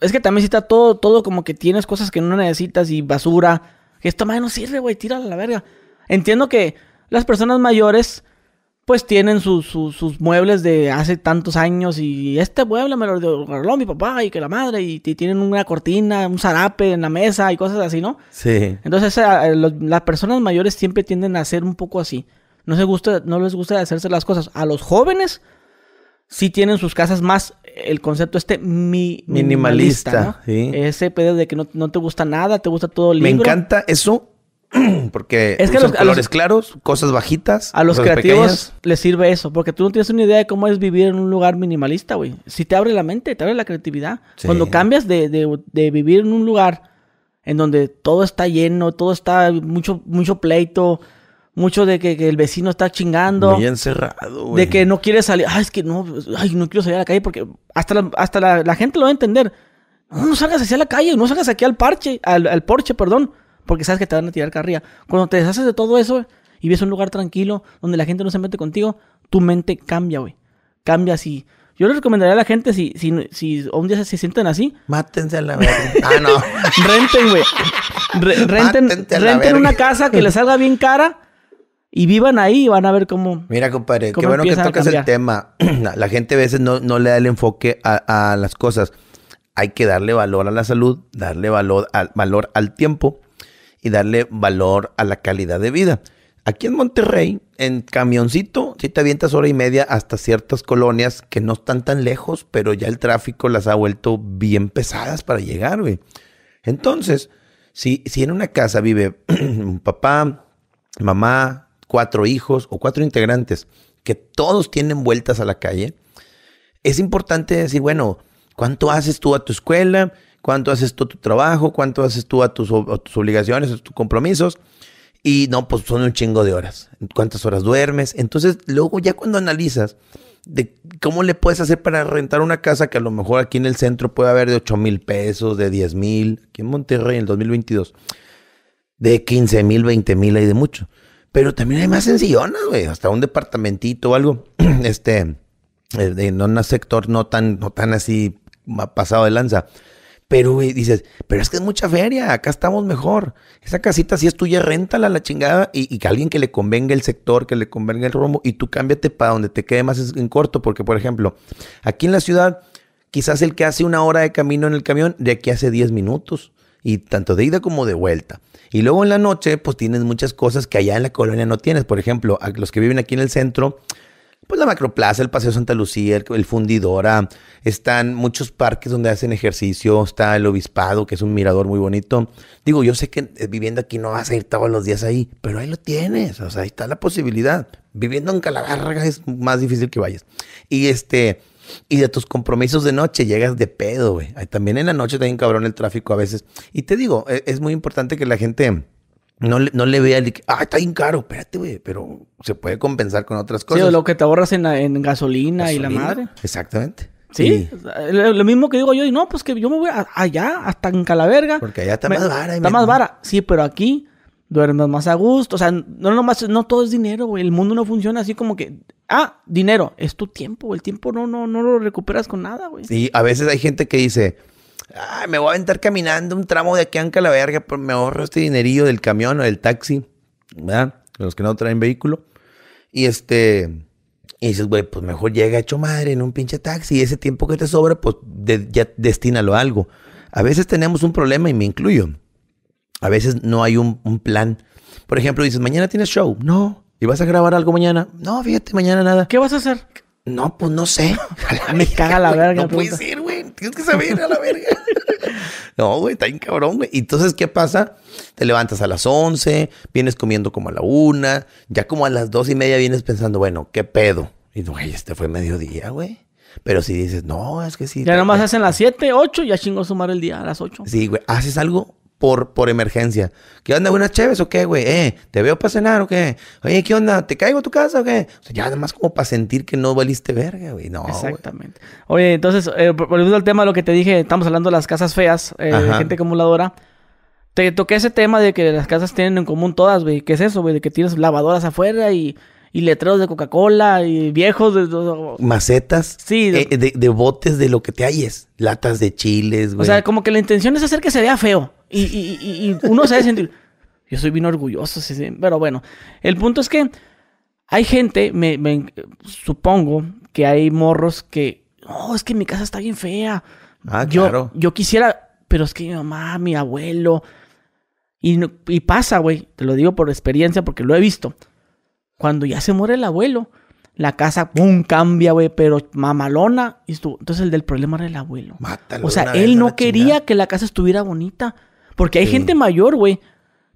Es que también está todo, todo como que tienes cosas que no necesitas y basura Que esta madre no sirve, güey, tírala a la verga. Entiendo que las personas mayores pues tienen sus, sus, sus muebles de hace tantos años y este mueble me lo regaló mi papá y que la madre y, y tienen una cortina, un zarape en la mesa y cosas así, ¿no? Sí. Entonces eh, los- las personas mayores siempre tienden a ser un poco así. No, se gusta, no les gusta hacerse las cosas. A los jóvenes sí tienen sus casas más el concepto este mi- Minimalista, minimalista, ¿no? sí. Ese pedo de que no, no te gusta nada, te gusta todo el Me encanta eso <clears throat> porque Es que usan los- a colores los- claros, cosas bajitas, A los creativos pequeñas. les sirve eso, porque tú no tienes una idea de cómo es vivir en un lugar minimalista, güey. Si te abre la mente, te abre la creatividad. Sí. Cuando cambias de, de- de vivir en un lugar en donde todo está lleno, todo está mucho, mucho pleito, mucho de que, que el vecino está chingando, Muy encerrado, güey. de que no quieres salir, ay, es que no, ay, no quiero salir a la calle porque hasta la, hasta la, la gente lo va a entender. No, no salgas hacia la calle, no salgas aquí al parche, al, al porche, perdón, porque sabes que te van a tirar carrilla. Cuando te deshaces de todo eso y ves un lugar tranquilo donde la gente no se mete contigo, tu mente cambia, güey. Cambia así. Yo les recomendaría a la gente, si, si, si un día se sienten así, Mátense a la verga. <laughs> ah, no. renten, güey. Re- <laughs> renten renten una casa que les salga bien cara y vivan ahí y van a ver cómo... Mira, compadre, qué ¿Cómo bueno que tocas el tema. <clears throat> La- La gente a veces no, no le da el enfoque a, a las cosas. Hay que darle valor a la salud, darle valor al, valor al tiempo y darle valor a la calidad de vida. Aquí en Monterrey, en camioncito, si te avientas hora y media hasta ciertas colonias que no están tan lejos, pero ya el tráfico las ha vuelto bien pesadas para llegar, güey. Entonces, si, si en una casa vive un <clears throat> papá, mamá, cuatro hijos o cuatro integrantes que todos tienen vueltas a la calle, es importante decir, bueno, ¿cuánto haces tú a tu escuela? ¿Cuánto haces tú tu trabajo? ¿Cuánto haces tú a tus, a tus obligaciones, a tus compromisos? Y no, pues son un chingo de horas. ¿Cuántas horas duermes? Entonces, luego ya cuando analizas de cómo le puedes hacer para rentar una casa que a lo mejor aquí en el centro puede haber de 8 mil pesos, de 10 mil, aquí en Monterrey en el 2022, de 15 mil, 20 mil hay de mucho. Pero también hay más sencillonas, güey, hasta un departamentito o algo, <clears throat> este, eh, en un sector no tan, no tan así pasado de lanza. Pero, dices, pero es que es mucha feria, acá estamos mejor. Esa casita si es tuya, réntala la chingada y, y que alguien que le convenga el sector, que le convenga el rumbo y tú cámbiate para donde te quede más en corto. Porque, por ejemplo, aquí en la ciudad, quizás el que hace una hora de camino en el camión, de aquí hace 10 minutos. Y tanto de ida como de vuelta. Y luego en la noche, pues tienes muchas cosas que allá en la colonia no tienes. Por ejemplo, a los que viven aquí en el centro, pues la Macroplaza, el Paseo Santa Lucía, el, Fundidora, están muchos parques donde hacen ejercicio, está el Obispado, que es un mirador muy bonito. Digo, yo sé que eh, viviendo aquí no vas a ir todos los días ahí, pero ahí lo tienes, o sea, ahí está la posibilidad. Viviendo en Calabarra es más difícil que vayas. Y este, y de tus compromisos de noche llegas de pedo, güey. También en la noche también cabrón el tráfico a veces. Y te digo, e- es muy importante que la gente no le, no le vea el... Ah, está bien caro. Espérate, güey. Pero se puede compensar con otras Sí, cosas. o lo que te ahorras en, la- en gasolina, y la madre. Exactamente. Sí, lo, lo mismo que digo yo, y no, pues que yo me voy a- allá, hasta en Calaverga. Porque allá está Me- más vara. Está me- más vara, sí, pero aquí duermes más a gusto. O sea, no nomás, no todo es dinero, güey. El mundo no funciona así como que, ah, dinero, es tu tiempo, güey. El tiempo no, no, no lo recuperas con nada, güey. Sí, a veces hay gente que dice, "Ay, me voy a aventar caminando un tramo de aquí a Calaverga, pero me ahorro este dinerillo del camión o del taxi, ¿verdad? Los que no traen vehículo. Y este, y dices, güey, pues mejor llega hecho madre en un pinche taxi y ese tiempo que te sobra, pues ya destínalo a algo. A veces tenemos un problema y me incluyo. A veces no hay un, un plan. Por ejemplo, dices, mañana tienes show. No. ¿Y vas a grabar algo mañana? No, fíjate, mañana nada. ¿Qué vas a hacer? No, pues no sé. <laughs> Me caga la verga. No puede ser, güey. Tienes que saber a la verga. <laughs> no, güey, está bien cabrón, güey. Entonces, ¿qué pasa? Te levantas a las 11, vienes comiendo como a la una, ya como a las dos y media vienes pensando, bueno, ¿qué pedo? Y güey, este fue mediodía, güey. Pero si dices, no, es que sí. Ya nomás hacen las 7, 8, ya chingó sumar el día a las 8. Sí, güey, haces algo por, por emergencia. ¿Qué onda, buenas chéves o qué, güey? Eh, ¿te veo para cenar o qué? Oye, ¿qué onda? ¿Te caigo a tu casa o qué? O sea, ya nada más como para sentir que no valiste verga, güey. No, güey. Exactamente. Oye, entonces, eh, vol- volviendo al tema de lo que te dije, estamos hablando de las casas feas, eh, de gente acumuladora. Te toqué ese tema de que las casas tienen en común todas, güey. ¿Qué es eso, güey? De que tienes lavadoras afuera y, y letreros de Coca-Cola y viejos de... macetas Sí, de- eh, de, de botes de lo que te halles. Latas de chiles, güey. o sea, como que la intención es hacer que se vea feo. Y, y- y- y uno se debe sentir... Yo soy bien orgulloso, sí, sí. pero bueno. El punto es que hay gente, me, me- supongo que hay morros que, oh, es que mi casa está bien fea. Ah, yo, claro. yo quisiera, pero es que mi mamá, mi abuelo. Y, y pasa, güey, te lo digo por experiencia porque lo he visto. Cuando ya se muere el abuelo, la casa, ¡pum! cambia, güey, pero mamalona. Y estuvo- Entonces el del problema era el abuelo. Mátalo. O sea, él no quería chingada. que la casa estuviera bonita. Porque hay Sí. gente mayor, güey,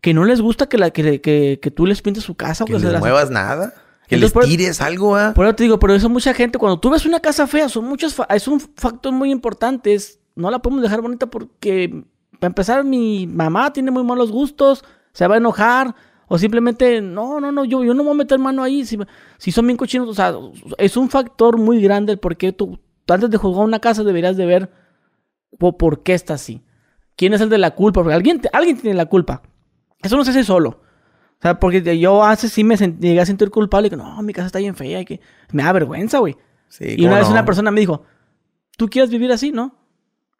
que no les gusta que, la, que, que, que tú les pintes su casa. o Que las- muevas nada. Que Entonces, les por- tires algo, ¿ah? Por eso te digo, pero eso mucha gente, cuando tú ves una casa fea, son muchos, fa- es un factor muy importante. Es, no la podemos dejar bonita porque, para empezar, mi mamá tiene muy malos gustos, se va a enojar. O simplemente, no, no, no, yo, yo no me voy a meter mano ahí. Si, si son bien cochinos, o sea, es un factor muy grande el por qué tú, antes de juzgar una casa deberías de ver po- por qué está así. ¿Quién es el de la culpa? Porque alguien, alguien tiene la culpa. Eso no se hace solo. O sea, porque yo hace sí me sent- llegué a sentir culpable. Que no, mi casa está bien fea. Y que me da vergüenza, güey. Sí, y ¿cómo una vez no? una persona me dijo, ¿tú quieres vivir así, no?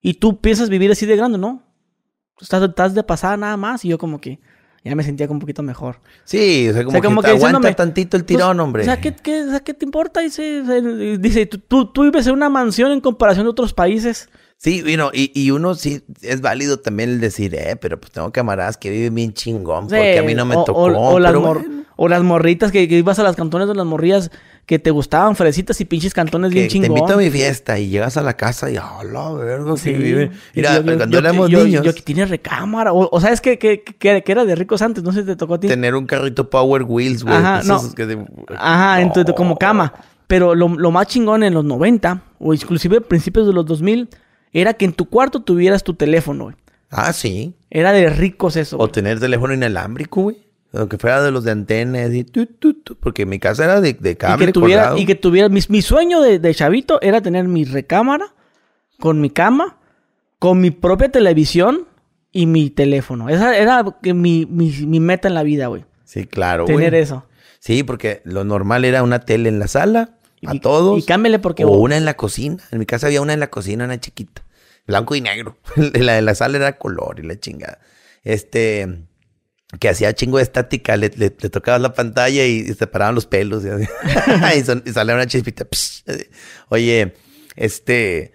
Y tú piensas vivir así de grande, ¿no? Estás, estás de pasada nada más. Y yo como que ya me sentía como un poquito mejor. Sí, o sea, como, O sea, como que, que aguanta diciéndome, tantito el Pues, tirón, hombre. O sea, ¿qué, qué, o sea, ¿qué te importa? Dice, dice tú, tú, tú vives en una mansión en comparación de otros países. Sí, bueno, y, y uno sí es válido también el decir, eh, pero pues tengo camaradas que viven bien chingón, porque a mí no me o, tocó. o- o las, pero mor- bueno, o las morritas que, que ibas a las cantones de las morrillas que te gustaban, fresitas y pinches cantones que bien te chingón. invito a mi fiesta y llegas a la casa y, ah, la verga, Sí. viven. Mira, yo- cuando yo- éramos yo- niños, Yo que tiene recámara. O, o sabes que, que, que, que era de ricos antes, no sé si te tocó a ti. tener un carrito Power Wheels, güey. Ajá, esos no. que de- Ajá, No. entonces como cama. Pero lo, lo más chingón en los 90, o inclusive principios de los 2000, era que en tu cuarto tuvieras tu teléfono, güey. Ah, sí. Era de ricos eso. O güey. tener teléfono inalámbrico, güey. Aunque fuera de los de antenas y tu, tu, tu, porque mi casa era de, de y cable que tuviera, colgado. y que tuviera, mi, mi sueño de, de chavito era tener mi recámara con mi cama, con mi propia televisión y mi teléfono. Esa era que mi, mi, mi meta en la vida, güey. Sí, claro, güey. Tener eso. Sí, porque lo normal era una tele en la sala, a Y- todos. Y cámbiale porque... O una en la cocina. En mi casa había una en la cocina, una chiquita. Blanco y negro. <laughs> la de la sala era color y la chingada. Este. Que hacía chingo de estática. Le, le, tocabas la pantalla y, se paraban los pelos. Y, así. <laughs> son- salía una chispita. Oye, este.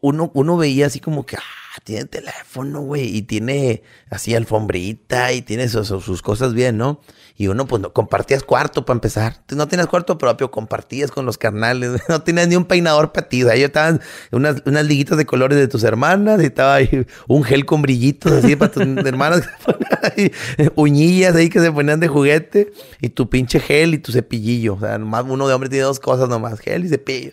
Uno, uno veía así como que, ah, tiene teléfono, güey, y tiene así alfombrita y tiene sus, sus- cosas bien, ¿no? Y uno, pues, no, compartías cuarto para empezar. No tienes cuarto propio, compartías con los carnales, <laughs> no tenías ni un peinador para ti. Ahí estaban unas, unas liguitas de colores de tus hermanas y estaba ahí un gel con brillitos así para tus <laughs> hermanas, ahí, <laughs> uñillas ahí que se ponían de juguete y tu pinche gel y tu cepillillo. O sea, nomás uno de hombre tiene dos cosas nomás, gel y cepillo.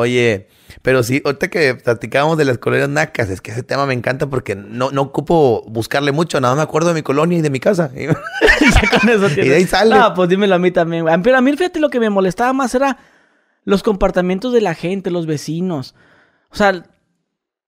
Oye, pero sí, ahorita que platicábamos de las colonias nacas, es que ese tema me encanta porque no, no ocupo buscarle mucho, nada más me acuerdo de mi colonia y de mi casa. <laughs> Y de ahí sale. No, pues dímelo a mí también. güey. Pero a mí, fíjate, lo que me molestaba más era los comportamientos de la gente, los vecinos. O sea,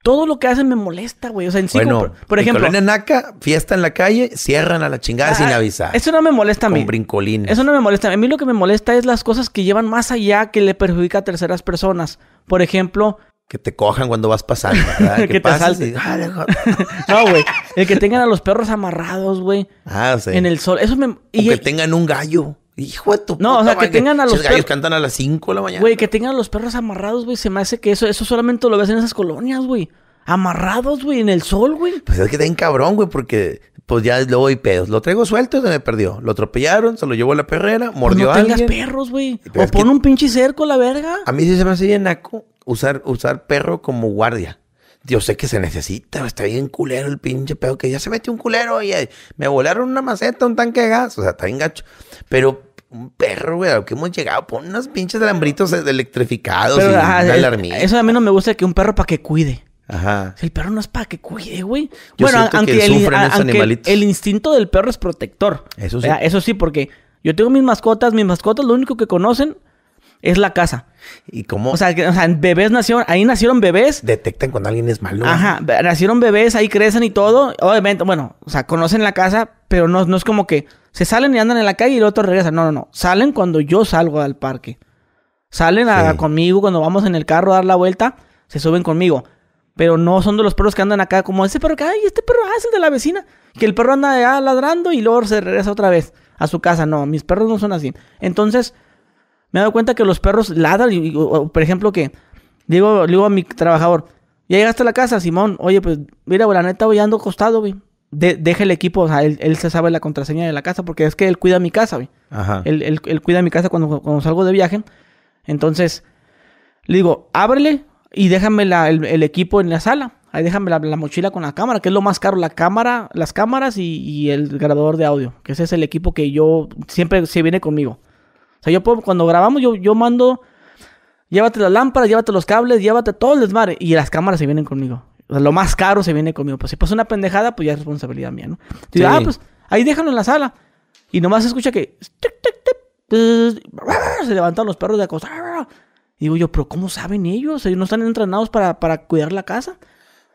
todo lo que hacen me molesta, güey. O sea, en sí, bueno, por, por en ejemplo... colonia naca, fiesta en la calle, cierran a la chingada sin ah, avisar. Eso no me molesta a mí. Con brincolines. Eso no me molesta. A mí lo que me molesta es las cosas que llevan más allá que le perjudica a terceras personas. Por ejemplo, Que te cojan cuando vas pasando, ¿verdad? <laughs> Que te y- ah, <laughs> no, güey. El que tengan a los perros amarrados, güey. Ah, sí. En el sol. Eso me... O que tengan un gallo. Hijo de tu No, o sea, que tengan a esos los gallos perros- cantan a las 5 de la mañana. Güey, que tengan a los perros amarrados, güey. Se me hace que eso, eso solamente lo ves en esas colonias, güey. Amarrados, güey, en el sol, güey. Pues es que ten cabrón, güey, porque pues ya luego hay pedos. Lo traigo suelto y se me perdió. Lo atropellaron, se lo llevó a la perrera, Pues mordió no a tengas alguien. perros, güey. O pon un pinche cerco, la verga. A mí sí se me hace bien naco usar, usar perro como guardia. Yo sé que se necesita, está bien culero el pinche pedo, que ya se metió un culero y eh, me volaron una maceta, un tanque de gas, o sea, está bien gacho. Pero un perro, güey, a lo que hemos llegado, pon unos pinches alambritos electrificados Pero, y ajá, alarmita. eso a mí no me gusta que un perro para que cuide. Ajá. El perro no es para que cuide, güey. Yo bueno, aunque, que el, a- aunque el instinto del perro es protector. Eso sí. Eso sí, porque yo tengo mis mascotas, mis mascotas lo único que conocen es la casa. Y cómo O sea, que, o sea, bebés nacieron, ahí nacieron bebés. detectan cuando alguien es malo. Ajá, nacieron bebés, ahí crecen y todo. Obviamente, bueno, o sea, conocen la casa, pero no, no es como que se salen y andan en la calle y el otro regresan. No, no, no. Salen cuando yo salgo al parque. Salen a- Sí. conmigo cuando vamos en el carro a dar la vuelta, se suben conmigo. Pero no son de los perros que andan acá como ese perro que, ay, este perro ah, es el de la vecina. Que el perro anda allá ladrando y luego se regresa otra vez a su casa. No, mis perros no son así. Entonces, me he dado cuenta que los perros ladran. Y, o- por ejemplo, que digo, digo a mi trabajador, ya llegaste a la casa, Simón. Oye, pues, mira, güey, la neta, voy ando acostado, güey. De, deja el equipo, o sea, él, él se sabe la contraseña de la casa porque es que él cuida mi casa, güey. Ajá. Él, él- él cuida mi casa cuando, cuando salgo de viaje. Entonces, le digo, ábrele y déjame la- el, el equipo en la sala. Ahí déjame la, la mochila con la cámara, que es lo más caro, la cámara, las cámaras y, y el grabador de audio, que ese es el equipo que yo siempre se viene conmigo. O sea, yo puedo, cuando grabamos, yo, yo mando, llévate las lámparas, llévate los cables, llévate todo el desmadre, y las cámaras se vienen conmigo. O sea, lo más caro se viene conmigo. Pues si pasa una pendejada, pues ya es responsabilidad mía, ¿no? Entonces, Sí. ah, pues ahí déjalo en la sala. Y nomás se escucha que... Se levantan los perros de acostar. Y digo yo, pero ¿cómo saben ellos? Ellos no están entrenados para, para cuidar la casa.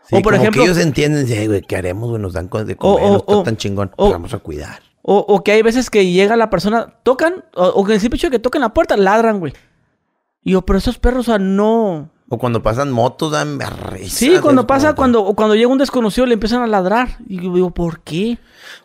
Sí, o por como ejemplo, que ellos entienden, sí, güey, ¿qué haremos, güey? Nos dan de comer, o- chingón. o- Pues vamos a cuidar. O, o que hay veces que llega la persona, tocan, o, o que el simple hecho de que toquen la puerta, ladran, güey. Y yo, pero esos perros, o sea, no... O cuando pasan motos, dan risa. Sí, cuando pasa, cuando, o cuando llega un desconocido le empiezan a ladrar. Y yo digo, ¿por qué?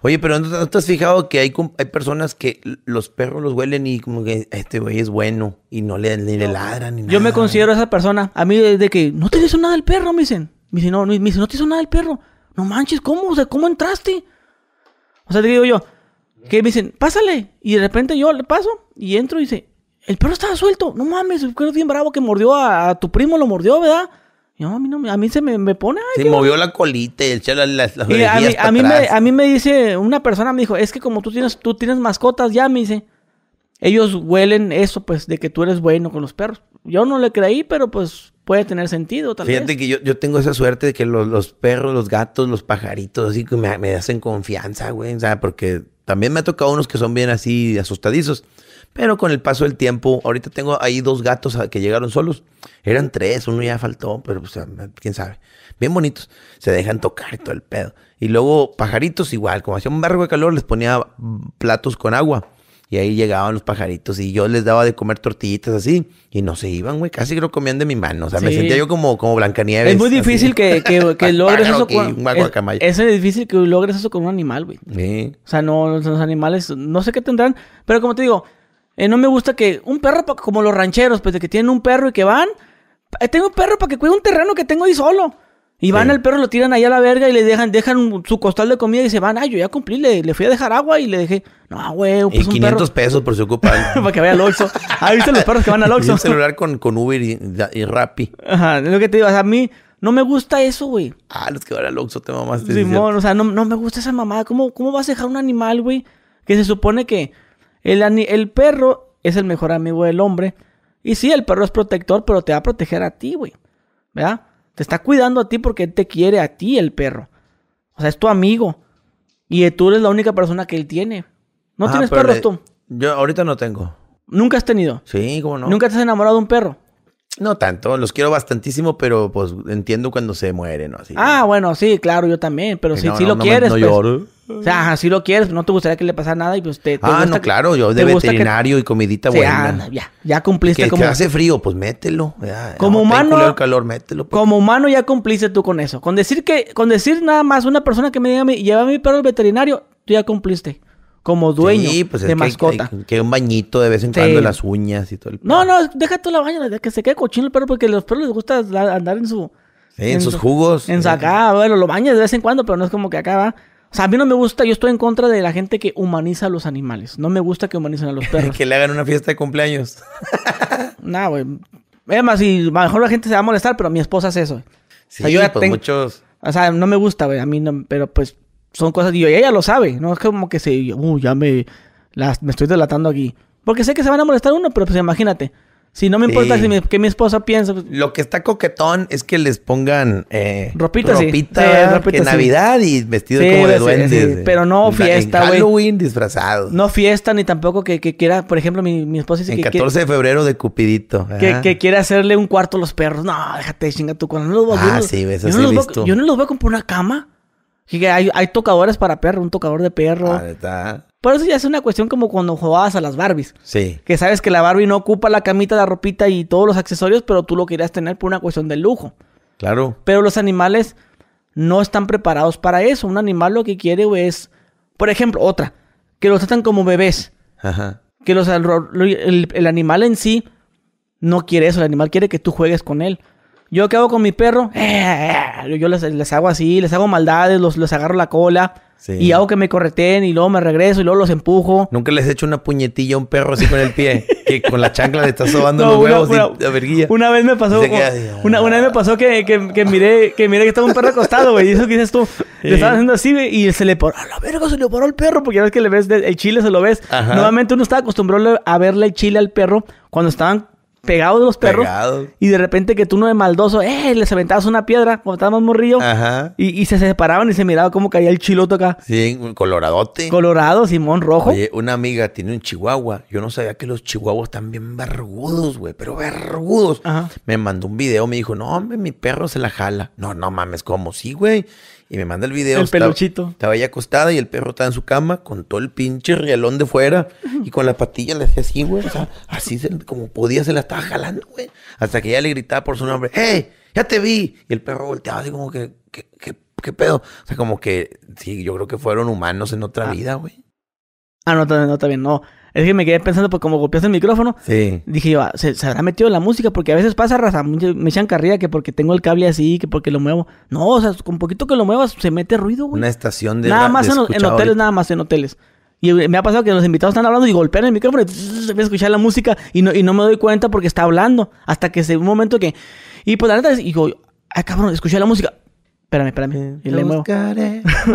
Oye, pero ¿no, no te has fijado que hay, hay personas que los perros los huelen y como que este güey es bueno y no le, ni le ladran ni Yo me nada? considero esa persona. A mí, de que no te hizo nada el perro, me dicen. Me dicen, no, me dicen, no te hizo nada el perro. No manches, ¿cómo? O sea, ¿cómo entraste? O sea, te digo yo, que me dicen, pásale. Y de repente yo le paso y entro y dice, el perro estaba suelto. No mames, el perro bien bravo que mordió a, a tu primo, lo mordió, ¿verdad? No, a mí, no, me- a mí se me, me pone. ay, Se movió la colita y el chela las, las y a mí, a, mí me, a mí me dice, una persona me dijo, es que como tú tienes, tú tienes mascotas ya, me dice, ellos huelen eso, pues, de que tú eres bueno con los perros. Yo no le creí, pero pues puede tener sentido, tal Fíjate vez. que yo, yo tengo esa suerte de que los, los perros, los gatos, los pajaritos, así que me, me hacen confianza, güey. O sea, porque también me ha tocado unos que son bien así asustadizos. Pero con el paso del tiempo, ahorita tengo ahí dos gatos que llegaron solos. Eran tres, uno ya faltó, pero pues, quién sabe. Bien bonitos. Se dejan tocar y todo el pedo. Y luego pajaritos igual, como hacía un barro de calor, les ponía platos con agua. Y ahí llegaban los pajaritos y yo les daba de comer tortillitas así. Y no se iban, güey. Casi que lo comían de mi mano. O sea, me sentía yo como, como Blancanieves. Es muy así. difícil que, que, <laughs> que logres eso con... un Es, es difícil que logres eso con un animal, güey. Sí. O sea, no, los animales, no sé qué tendrán, pero como te digo, eh, no me gusta que un perro, como los rancheros, pues de que tienen un perro y que van, eh, tengo un perro para que cuide un terreno que tengo ahí solo. Y van Sí. al perro, lo tiran ahí a la verga y le dejan, dejan su costal de comida y se van, ay, yo ya cumplí, le, le fui a dejar agua y le dejé, no, güey, pues Y un 500 perro pesos por su ocupa. <laughs> para que vaya al Oxxo. ¿Has visto los perros que van al <laughs> Oxxo? un celular con, con Uber y, y Rappi. Ajá, es lo que te digo, o sea, a mí no me gusta eso, güey. Ah, los que van al Oxxo te mamaste. Simón, o sea, no, no me gusta esa mamada. ¿Cómo, ¿Cómo vas a dejar un animal, güey? Que se supone que el, el perro es el mejor amigo del hombre. Y sí, el perro es protector, pero te va a proteger a ti, güey. ¿Verdad? Te está cuidando a ti porque él te quiere a ti, el perro. O sea, es tu amigo. Y tú eres la única persona que él tiene. ¿No tienes perros le- tú? Yo ahorita no tengo. Nunca has tenido. Sí, ¿cómo no? Nunca te has enamorado de un perro. No tanto. Los quiero bastantísimo, pero pues entiendo cuando se mueren, ¿no? Así. Ah, bueno, sí, claro, yo también. Pero si, no, si no, lo quieres, no pues. lloro. O sea, ajá, si lo quieres, no te gustaría que le pasara nada y pues te, te Ah, gusta no, que- claro. Yo de te gusta que- veterinario y comidita Sí, buena. ah, ya, ya cumpliste que, como, que hace frío, pues mételo. Ya, Como está humano- el calor, mételo. pues. como humano ya cumpliste tú con eso. Con decir que, con decir nada más una persona que me diga, "Mi- lleva a mi perro al veterinario, tú ya cumpliste. Como dueño Sí, pues es de que mascota. hay- que un bañito de vez en Sí. cuando en las uñas y todo el No, no, deja tú la baña, que se quede cochino el perro, porque a los perros les gusta andar en su... Sí, en sus su- jugos. En su acá, bueno, lo bañas de vez en cuando, pero no es como que acá va. O sea, a mí no me gusta, yo estoy en contra de la gente que humaniza a los animales. No me gusta que humanicen a los <laughs> perros. que le hagan una fiesta de cumpleaños. <laughs> Nah, güey. Además, y a lo mejor la gente se va a molestar, pero mi esposa hace eso. Sí, sea, yo ya pues tengo- muchos. O sea, no me gusta, güey. A mí no, pero pues son cosas. Y ella lo sabe, ¿no? Es como que se. Uh, ya me. Las, me estoy delatando aquí. Porque sé que se van a molestar uno, pero pues imagínate. Si no me importa Sí. si mi- que mi esposa piensa. pues, Lo que está coquetón es que les pongan eh, Ropita, ropita, Sí, ropita, que. Navidad y vestido como de duendes. eh. pero no fiesta, güey. Halloween disfrazado. no fiesta ni tampoco que, que quiera. Por ejemplo, mi, mi esposa dice en que, 14 de febrero de Cupidito. que, que quiere hacerle un cuarto a los perros. No, déjate, chinga tú. Cuando no los voy Ah, yo no- sí, eso yo no los voy-. Yo no los voy a comprar una cama. Que hay, hay tocadores para perro, un tocador de perro. Ah, neta. Por eso ya es una cuestión como cuando jugabas a las Barbies. Sí. Que sabes que la Barbie no ocupa la camita, la ropita y todos los accesorios, pero tú lo querías tener por una cuestión de lujo. Claro. Pero los animales no están preparados para eso. Un animal lo que quiere, es, por ejemplo, otra, que los tratan como bebés. Ajá. Que los, el, el animal en sí no quiere eso. El animal quiere que tú juegues con él. Yo qué hago con mi perro, eh, <laughs> yo les, les, hago así, les hago maldades, los, les agarro la cola. Y hago que me correteen y luego me regreso y luego los empujo. Nunca les he hecho una puñetilla a un perro así con el pie. <laughs> que con la chancla le estás sobando los huevos y la verguilla. Una vez me pasó. una, una, vez me pasó que, que, que, miré, que miré que estaba un perro acostado, güey. Y eso que dices tú. Le estaban haciendo así, güey. Y se le paró. A la verga se le paró el perro. Porque ya ves que le ves el chile, se lo ves. Nuevamente uno estaba acostumbrado a verle el chile al perro cuando estaban pegados de los perros. Y de repente que tú no de maldoso, eh, les aventabas una piedra cuando estábamos morrillo. Ajá. Y, y, se separaban y se miraba cómo caía el chiloto acá. Sí, coloradote. Colorado, Simón Rojo. Oye, una amiga tiene un chihuahua. Yo no sabía que los chihuahuas están bien vergudos, güey, pero vergudos. Ajá. Me mandó un video, me dijo, no, hombre, mi perro se la jala. No, no mames, ¿cómo? Sí, güey. Y me manda el video. El peluchito. Estaba ella acostada y el perro estaba en su cama con todo el pinche rielón de fuera. Y con la patilla le hacía así, güey. O sea, así como podía se la estaba jalando, güey. Hasta que ella le gritaba por su nombre. ¡Hey! ¡Ya te vi! Y el perro volteaba así como que... ¿Qué, qué, qué pedo? O sea, como que... Sí, yo creo que fueron humanos en otra ah. vida, güey. Ah, no, no, está bien. No. Es que me quedé pensando, pues como golpeaste el micrófono. Sí. Dije yo, ah, ¿se, habrá metido la música? Porque a veces pasa, raza, me echan carrilla que porque tengo el cable así, que porque lo muevo. No, o sea, con poquito que lo muevas se mete ruido, güey. Una estación de Nada más en, hoteles, nada más en hoteles. Y me ha pasado que los invitados están hablando y golpean el micrófono y se empieza a escuchar la música y no, y no me doy cuenta porque está hablando. Hasta que se un momento que... Y pues la neta, digo, ay cabrón, escuché la música. Espérame, espérame. Y le muevo. <laughs>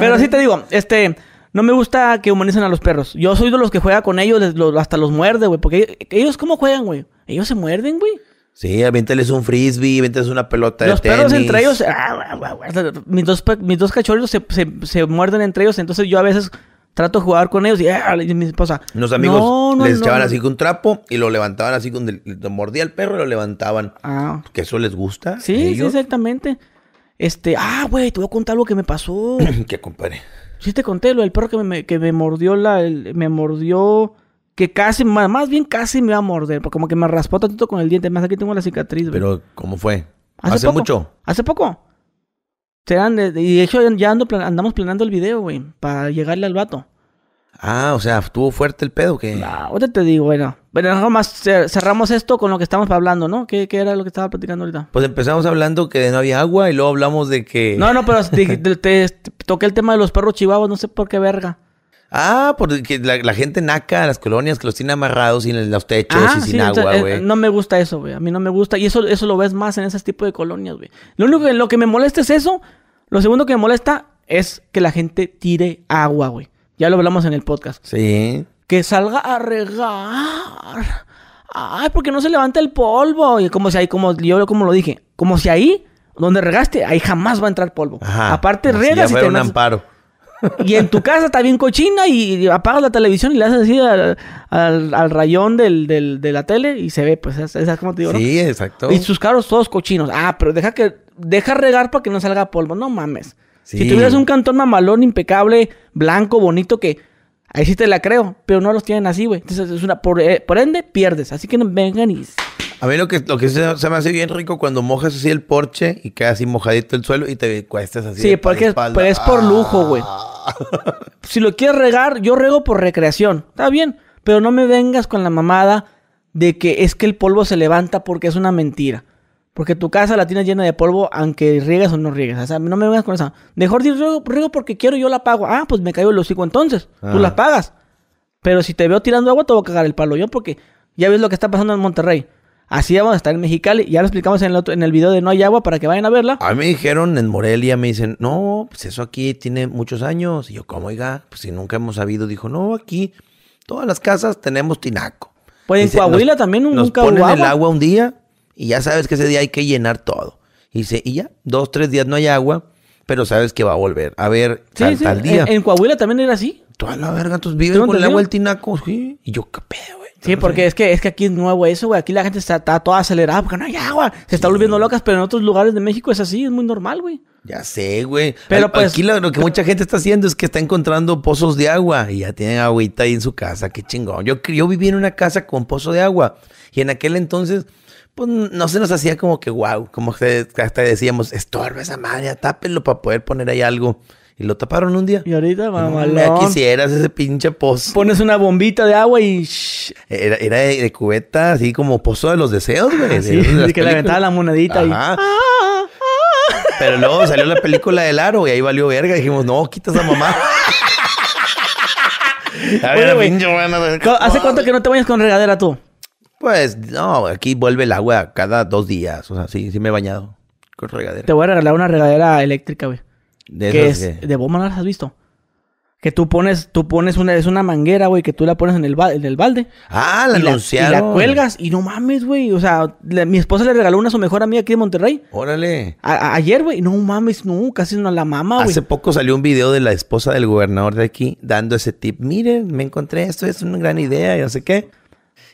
Pero sí te digo, este... No me gusta que humanicen a los perros. Yo soy de los que juega con ellos, hasta los muerde, güey. Porque ellos, ¿cómo juegan, güey? Ellos se muerden, güey. Sí, aviéntales un frisbee, aviéntales una pelota los de tenis. Los perros entre ellos... Ah, mis, dos, mis dos cachorros se, se, muerden entre ellos. Entonces yo a veces trato de jugar con ellos y, ah, mi esposa. Unos amigos les echaban así con un trapo y lo levantaban así con. Mordía el perro y lo levantaban. Ah. Que eso les gusta. Sí, sí, exactamente. Este, ah, güey, te voy a contar algo que me pasó. <clears throat> ¿Qué, compadre? Sí te conté lo del perro que me, que me mordió la... me mordió... Que casi, más bien casi me iba a morder. Como que me raspó tantito con el diente. Más aquí tengo la cicatriz. Pero, ¿cómo fue? ¿Hace, mucho? Hace poco. Serán de, y de hecho ya ando, andamos planeando el video, güey. Para llegarle al vato. Ah, o sea, estuvo fuerte el pedo que. No, ahorita te digo, bueno. Bueno, nada más cerramos esto con lo que estamos hablando, ¿no? ¿Qué, era lo que estaba platicando ahorita? Pues empezamos hablando que no había agua y luego hablamos de que. No, no, pero te, toqué el tema de los perros chihuahuas, no sé por qué verga. Ah, porque la, gente naca, las colonias que los tiene amarrados en los techos ah, y sin agua, eh, güey. no me gusta eso, güey. A mí no me gusta. Y eso, eso lo ves más en ese tipo de colonias, güey. Lo único que, lo que me molesta es eso. Lo segundo que me molesta es que la gente tire agua, güey. Ya lo hablamos en el podcast. Sí. Que salga a regar. Ay, porque no se levanta el polvo. Y como si ahí, como yo como lo dije, como si ahí, donde regaste, ahí jamás va a entrar polvo. Ajá, Aparte regas y te un amparo. Y en tu casa está bien cochina y apagas la televisión y le haces así al, rayón del, de la tele y se ve, pues, es, como te digo, Sí, exacto. Y sus carros todos cochinos. Ah, pero deja que, deja regar para que no salga polvo. No mames. Si tuvieras un cantón mamalón impecable, blanco, bonito, que ahí sí te la creo, pero no los tienen así, güey. Entonces, es una, por, eh, ende, pierdes. Así que vengan y... A mí lo que, lo que se, me hace bien rico cuando mojas así el porche y queda así mojadito el suelo y te cuestas así. Sí, porque es, pues, es por lujo, güey. Ah. <laughs> si lo quieres regar, yo rego por recreación. Está bien, pero no me vengas con la mamada de que es que el polvo se levanta porque es una mentira. Porque tu casa la tienes llena de polvo, aunque riegas o no riegues. O sea, no me vengas con esa. Mejor dir riego, porque quiero, yo la pago. Ah, pues me caigo el hocico entonces. Tú la pagas. Pero si te veo tirando agua, te voy a cagar el palo yo, porque ya ves lo que está pasando en Monterrey. Así vamos a estar en Mexicali. Ya lo explicamos en el, otro, en el video de No hay agua para que vayan a verla. A mí me dijeron en Morelia, me dicen, no, pues eso aquí tiene muchos años. Y yo, ¿cómo, oiga? Pues si nunca hemos sabido. Dijo, no, aquí todas las casas tenemos tinaco. Pues en Coahuila también nunca nos ponen el agua un día y ya sabes que ese día hay que llenar todo. Y, se, y ya, dos, tres días no hay agua, pero sabes que va a volver. A ver, sí, tal, día. En, Coahuila también era así. Toda la verga, entonces vives con el agua el tinaco, sí. Y yo, qué pedo. Sí, porque es que, es que aquí es nuevo eso, güey. Aquí la gente está, toda acelerada porque no hay agua. Se está volviendo locas, pero en otros lugares de México es así, es muy normal, güey. Ya sé, güey. Pero pues, aquí lo, que mucha gente está haciendo es que está encontrando pozos de agua y ya tienen agüita ahí en su casa. Qué chingón. Yo, yo viví en una casa con pozo de agua y en aquel entonces pues no se nos hacía como que wow, como que hasta decíamos, estorba esa madre, tápenlo para poder poner ahí algo. Y lo taparon un día. Y ahorita, mamalón. quisieras ese pinche pozo. Pones una bombita de agua y... Era, era de, de cubeta, así como pozo de los deseos, güey. de las de que le aventaba la monedita y... Ajá. Pero luego salió la película del aro y ahí valió verga. Dijimos, no, quita esa mamá. <laughs> A ver, güey, pinche bueno, ¿Hace cuánto que no te bañas con regadera tú? Pues no, aquí vuelve el agua cada dos días. O sea, sí, sí me he bañado con regadera. Te voy a regalar una regadera eléctrica, güey. De que es que- de bomba, ¿no las has visto? Que tú pones, tú pones una, es una manguera, güey, que tú la pones en el, ba- en el balde. Ah, la y, la, y anunciaron. la cuelgas y no mames, güey. O sea, le- mi esposa le regaló una a su mejor amiga aquí de Monterrey. Órale. A- ayer, güey. No mames, no, casi no la mama, güey. Hace poco salió un video de la esposa del gobernador de aquí dando ese tip. Miren, me encontré esto, es una gran idea y no sé qué.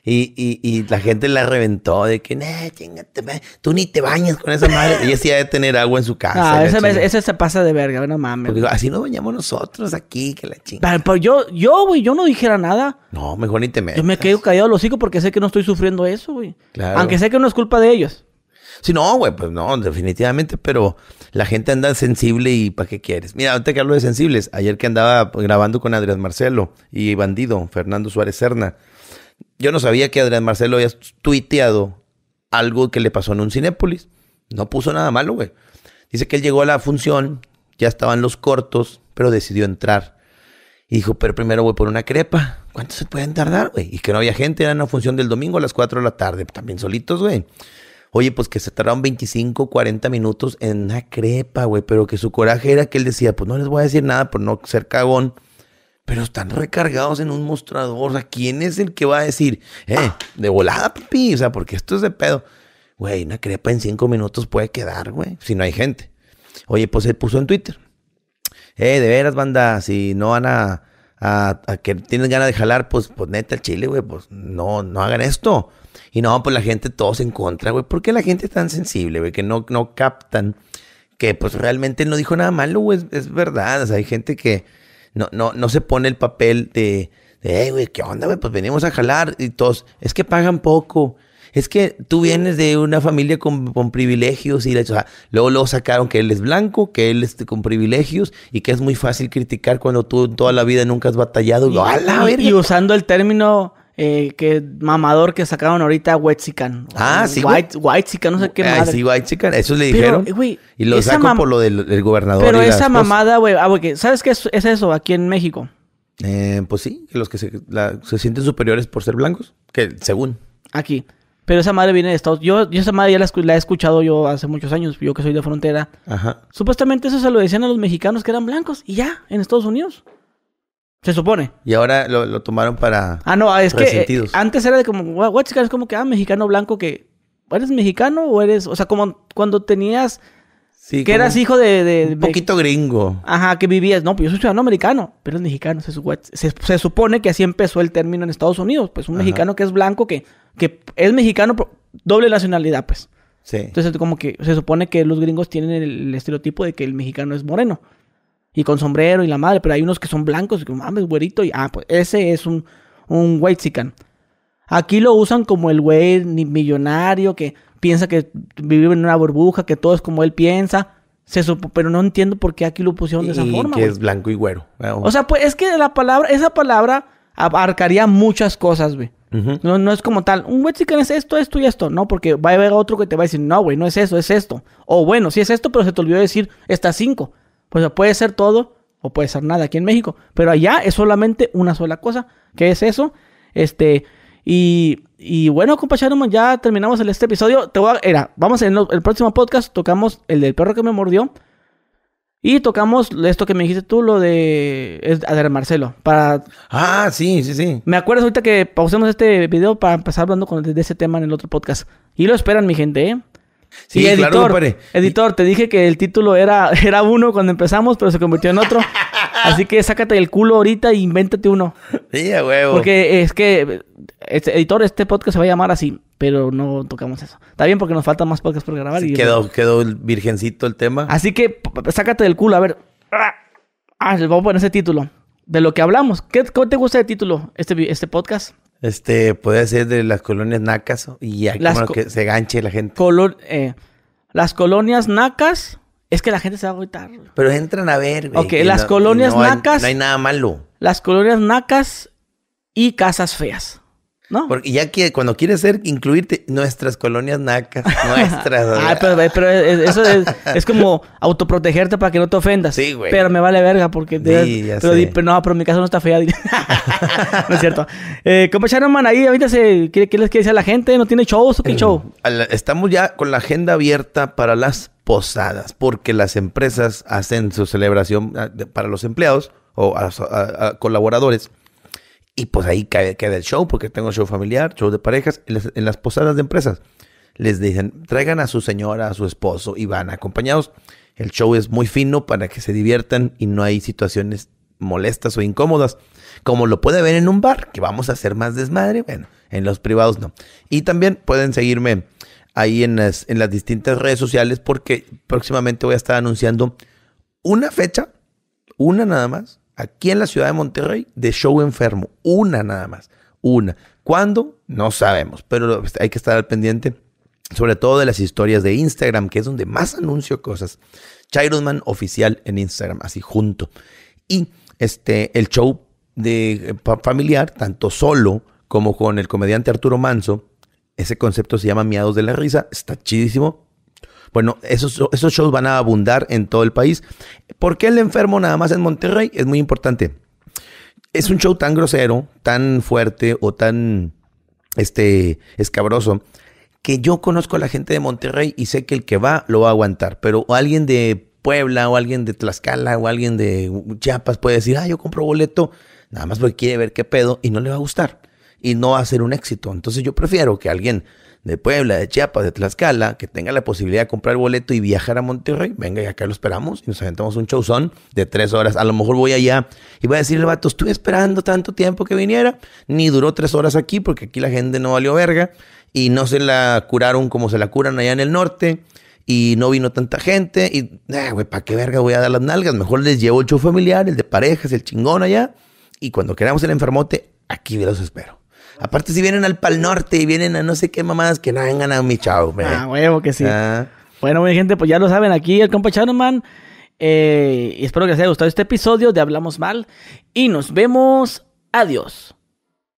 Y, y, y la gente la reventó de que, nah, chingate, tú ni te bañas con esa madre. Ella sí ha de tener agua en su casa. Chingada. ese se pasa de verga, no mames. Porque digo, así nos bañamos nosotros aquí, que la chinga. Pero, pero yo, yo, güey, yo no dijera nada. No, mejor ni te metas. Yo me quedo callado los hocico porque sé que no estoy sufriendo eso, güey. Claro. Aunque sé que no es culpa de ellos. Sí, no, güey, pues no, definitivamente, pero la gente anda sensible y ¿para qué quieres? Mira, ahorita que hablo de sensibles, ayer que andaba grabando con Adrián Marcelo y Bandido, Fernando Suárez Serna, yo no sabía que Adrián Marcelo había tuiteado algo que le pasó en un Cinépolis. No puso nada malo, güey. Dice que él llegó a la función, ya estaban los cortos, pero decidió entrar. Y dijo, pero primero voy por una crepa. ¿Cuánto se pueden tardar, güey? Y que no había gente, era una función del domingo a las 4 de la tarde. También solitos, güey. Oye, pues que se tardaron 25, 40 minutos en una crepa, güey. Pero que su coraje era que él decía, pues no les voy a decir nada por no ser cagón. Pero están recargados en un mostrador. O sea, ¿quién es el que va a decir, eh, de volada, papi? O sea, porque esto es de pedo. Güey, una crepa en 5 minutos puede quedar, güey, si no hay gente. Oye, pues se puso en Twitter. Eh, de veras, banda, si no van a, a, que tienen ganas de jalar, pues, pues neta, el chile, güey, pues no, no hagan esto. Y no, pues la gente todos en contra, güey. ¿Por qué la gente es tan sensible, güey? Que no, no captan que pues realmente no dijo nada malo, güey. Es, es verdad. O sea, hay gente que no, no, no se pone el papel de, de "Ey, güey, ¿qué onda, güey? Pues venimos a jalar y todos, es que pagan poco. Es que tú vienes de una familia con, con privilegios y la- o sea, luego, luego sacaron que él es blanco, que él es con privilegios y que es muy fácil criticar cuando tú toda la vida nunca has batallado. Y usando el término eh, que mamador que sacaron ahorita, Wexican. Ah, sí. White, no sé qué Ay, madre. sí, white eso le dijeron. eh, y lo saco por lo del, del gobernador. Pero y esa mamada, güey, ah, ¿sabes qué es, es eso aquí en México? Eh, pues sí, que los que se, la- se sienten superiores por ser blancos, que según. Aquí. Pero esa madre viene de Estados Yo, yo esa madre ya la, la he escuchado yo hace muchos años, yo que soy de frontera. Ajá. Supuestamente eso se lo decían a los mexicanos que eran blancos y ya, en Estados Unidos. Se supone. Y ahora lo, lo tomaron para... Ah, no, es que eh, antes era de como, "Gua- Huachican es como que, ah, mexicano blanco que, ¿eres mexicano o eres, o sea, como cuando tenías, Sí, que eras hijo de, de- Un de- poquito gringo. Ajá, que vivías, no, pues yo soy ciudadano americano, pero es mexicano, se, su- se, se supone que así empezó el término en Estados Unidos, pues un Ajá. mexicano que es blanco, que, que es mexicano, doble nacionalidad, pues. Sí. Entonces, como que se supone que los gringos tienen el, el estereotipo de que el mexicano es moreno. Y con sombrero y la madre, pero hay unos que son blancos y que mames, güerito. Y, ah, pues ese es un, un white Aquí lo usan como el güey ni- millonario que piensa que vive en una burbuja, que todo es como él piensa. Se supo- pero no entiendo por qué aquí lo pusieron de esa y forma. que es blanco y güero. O sea, pues es que la palabra, esa palabra abarcaría muchas cosas, güey. No, no es como tal, un Mexican es esto, esto y esto. No, porque va a haber otro que te va a decir, no, güey, no es eso, es esto. O bueno, sí es esto, pero se te olvidó decir estas cinco. Pues puede ser todo o puede ser nada aquí en México. Pero allá es solamente una sola cosa, que es eso. Este, y, y bueno, compa Sharon, ya terminamos el, este episodio. Te voy a, era, vamos en lo- el próximo podcast, tocamos el del perro que me mordió. Y tocamos esto que me dijiste tú, lo de, es, Marcelo. Para Ah, sí, sí, sí. me acuerdo ahorita que pausemos este video para empezar hablando con, de ese tema en el otro podcast. Y lo esperan, mi gente, ¿eh? Sí, y claro, editor, compadre. editor, te dije que el título era, <laughs> era uno cuando empezamos, pero se convirtió en otro. Así que sácate el culo ahorita e invéntate uno. Sí, a huevo. Porque es que, este, editor, este podcast se va a llamar así, pero no tocamos eso. Está bien porque nos faltan más podcasts por grabar. Sí, y quedó, quedó el virgencito el tema. Así que sácate del culo, a ver. Ah, les voy a poner ese título. De lo que hablamos. ¿Qué, ¿Cómo te gusta el título, este, este podcast? Este, puede ser de las colonias nacas y Las como co- que se ganche la gente. Colo- eh, las colonias nacas, es que la gente se va a agüitar. Pero entran a ver, güey. Ok, las no- colonias no hay- nacas- no hay nada malo. Las colonias nacas y casas feas. ¿No? Porque ya que cuando quieres ser, incluirte nuestras colonias nacas, <laughs> nuestras. o Ah, pero, pero es- eso es, es como autoprotegerte para que no te ofendas. Sí, güey. Pero me vale verga porque... Sí, ya pero, sé. di- pero no, pero mi casa no está fea. <laughs> no es cierto. Eh, compa Sharonman, ahí ahorita se... ¿qué, qué les quiere decir a la gente? ¿No tiene shows o qué show? estamos ya con la agenda abierta para las posadas, porque las empresas hacen su celebración ah, para los empleados o a, a- a colaboradores. Y pues ahí queda el show, porque tengo show familiar, show de parejas. En las, en las posadas de empresas les dicen, traigan a su señora, a su esposo y van acompañados. El show es muy fino para que se diviertan y no hay situaciones molestas o incómodas, como lo puede ver en un bar, que vamos a hacer más desmadre. Bueno, en los privados no. Y también pueden seguirme ahí en las, en las distintas redes sociales, porque próximamente voy a estar anunciando una fecha, una nada más, aquí en la ciudad de Monterrey, de show enfermo. Una nada más. Una. ¿Cuándo? No sabemos, pero hay que estar al pendiente. Sobre todo de las historias de Instagram, que es donde más anuncio cosas. Chairosman oficial en Instagram, así junto. Y este, el show de eh, familiar, tanto solo como con el comediante Arturo Manso. Ese concepto se llama Miados de la Risa. Está chidísimo. Bueno, esos, shows van a abundar en todo el país. ¿Por qué el enfermo nada más en Monterrey? Es muy importante. Es un show tan grosero, tan fuerte o tan este, escabroso que yo conozco a la gente de Monterrey y sé que el que va lo va a aguantar. Pero alguien de Puebla o alguien de Tlaxcala o alguien de Chiapas puede decir, ah, yo compro boleto nada más porque quiere ver qué pedo y no le va a gustar y no va a ser un éxito. Entonces yo prefiero que alguien de Puebla, de Chiapas, de Tlaxcala, que tenga la posibilidad de comprar boleto y viajar a Monterrey, venga y acá lo esperamos y nos aventamos un showzón de tres horas. A lo mejor voy allá y voy a decirle, vato, estuve esperando tanto tiempo que viniera, ni duró tres horas aquí porque aquí la gente no valió verga y no se la curaron como se la curan allá en el norte y no vino tanta gente y, ah, güey, ¿para qué verga voy a dar las nalgas? Mejor les llevo el show familiar, el de parejas, el chingón allá y cuando queramos el enfermote, aquí los espero. Aparte, si vienen al Pal Norte y vienen a no sé qué mamadas, que no vengan a mi chao, güey. Ah, huevo que sí. Ah, Bueno, mi gente, pues ya lo saben, aquí el compa Sharonman. Eh, y espero que les haya gustado este episodio de Hablamos Mal. Y nos vemos. Adiós.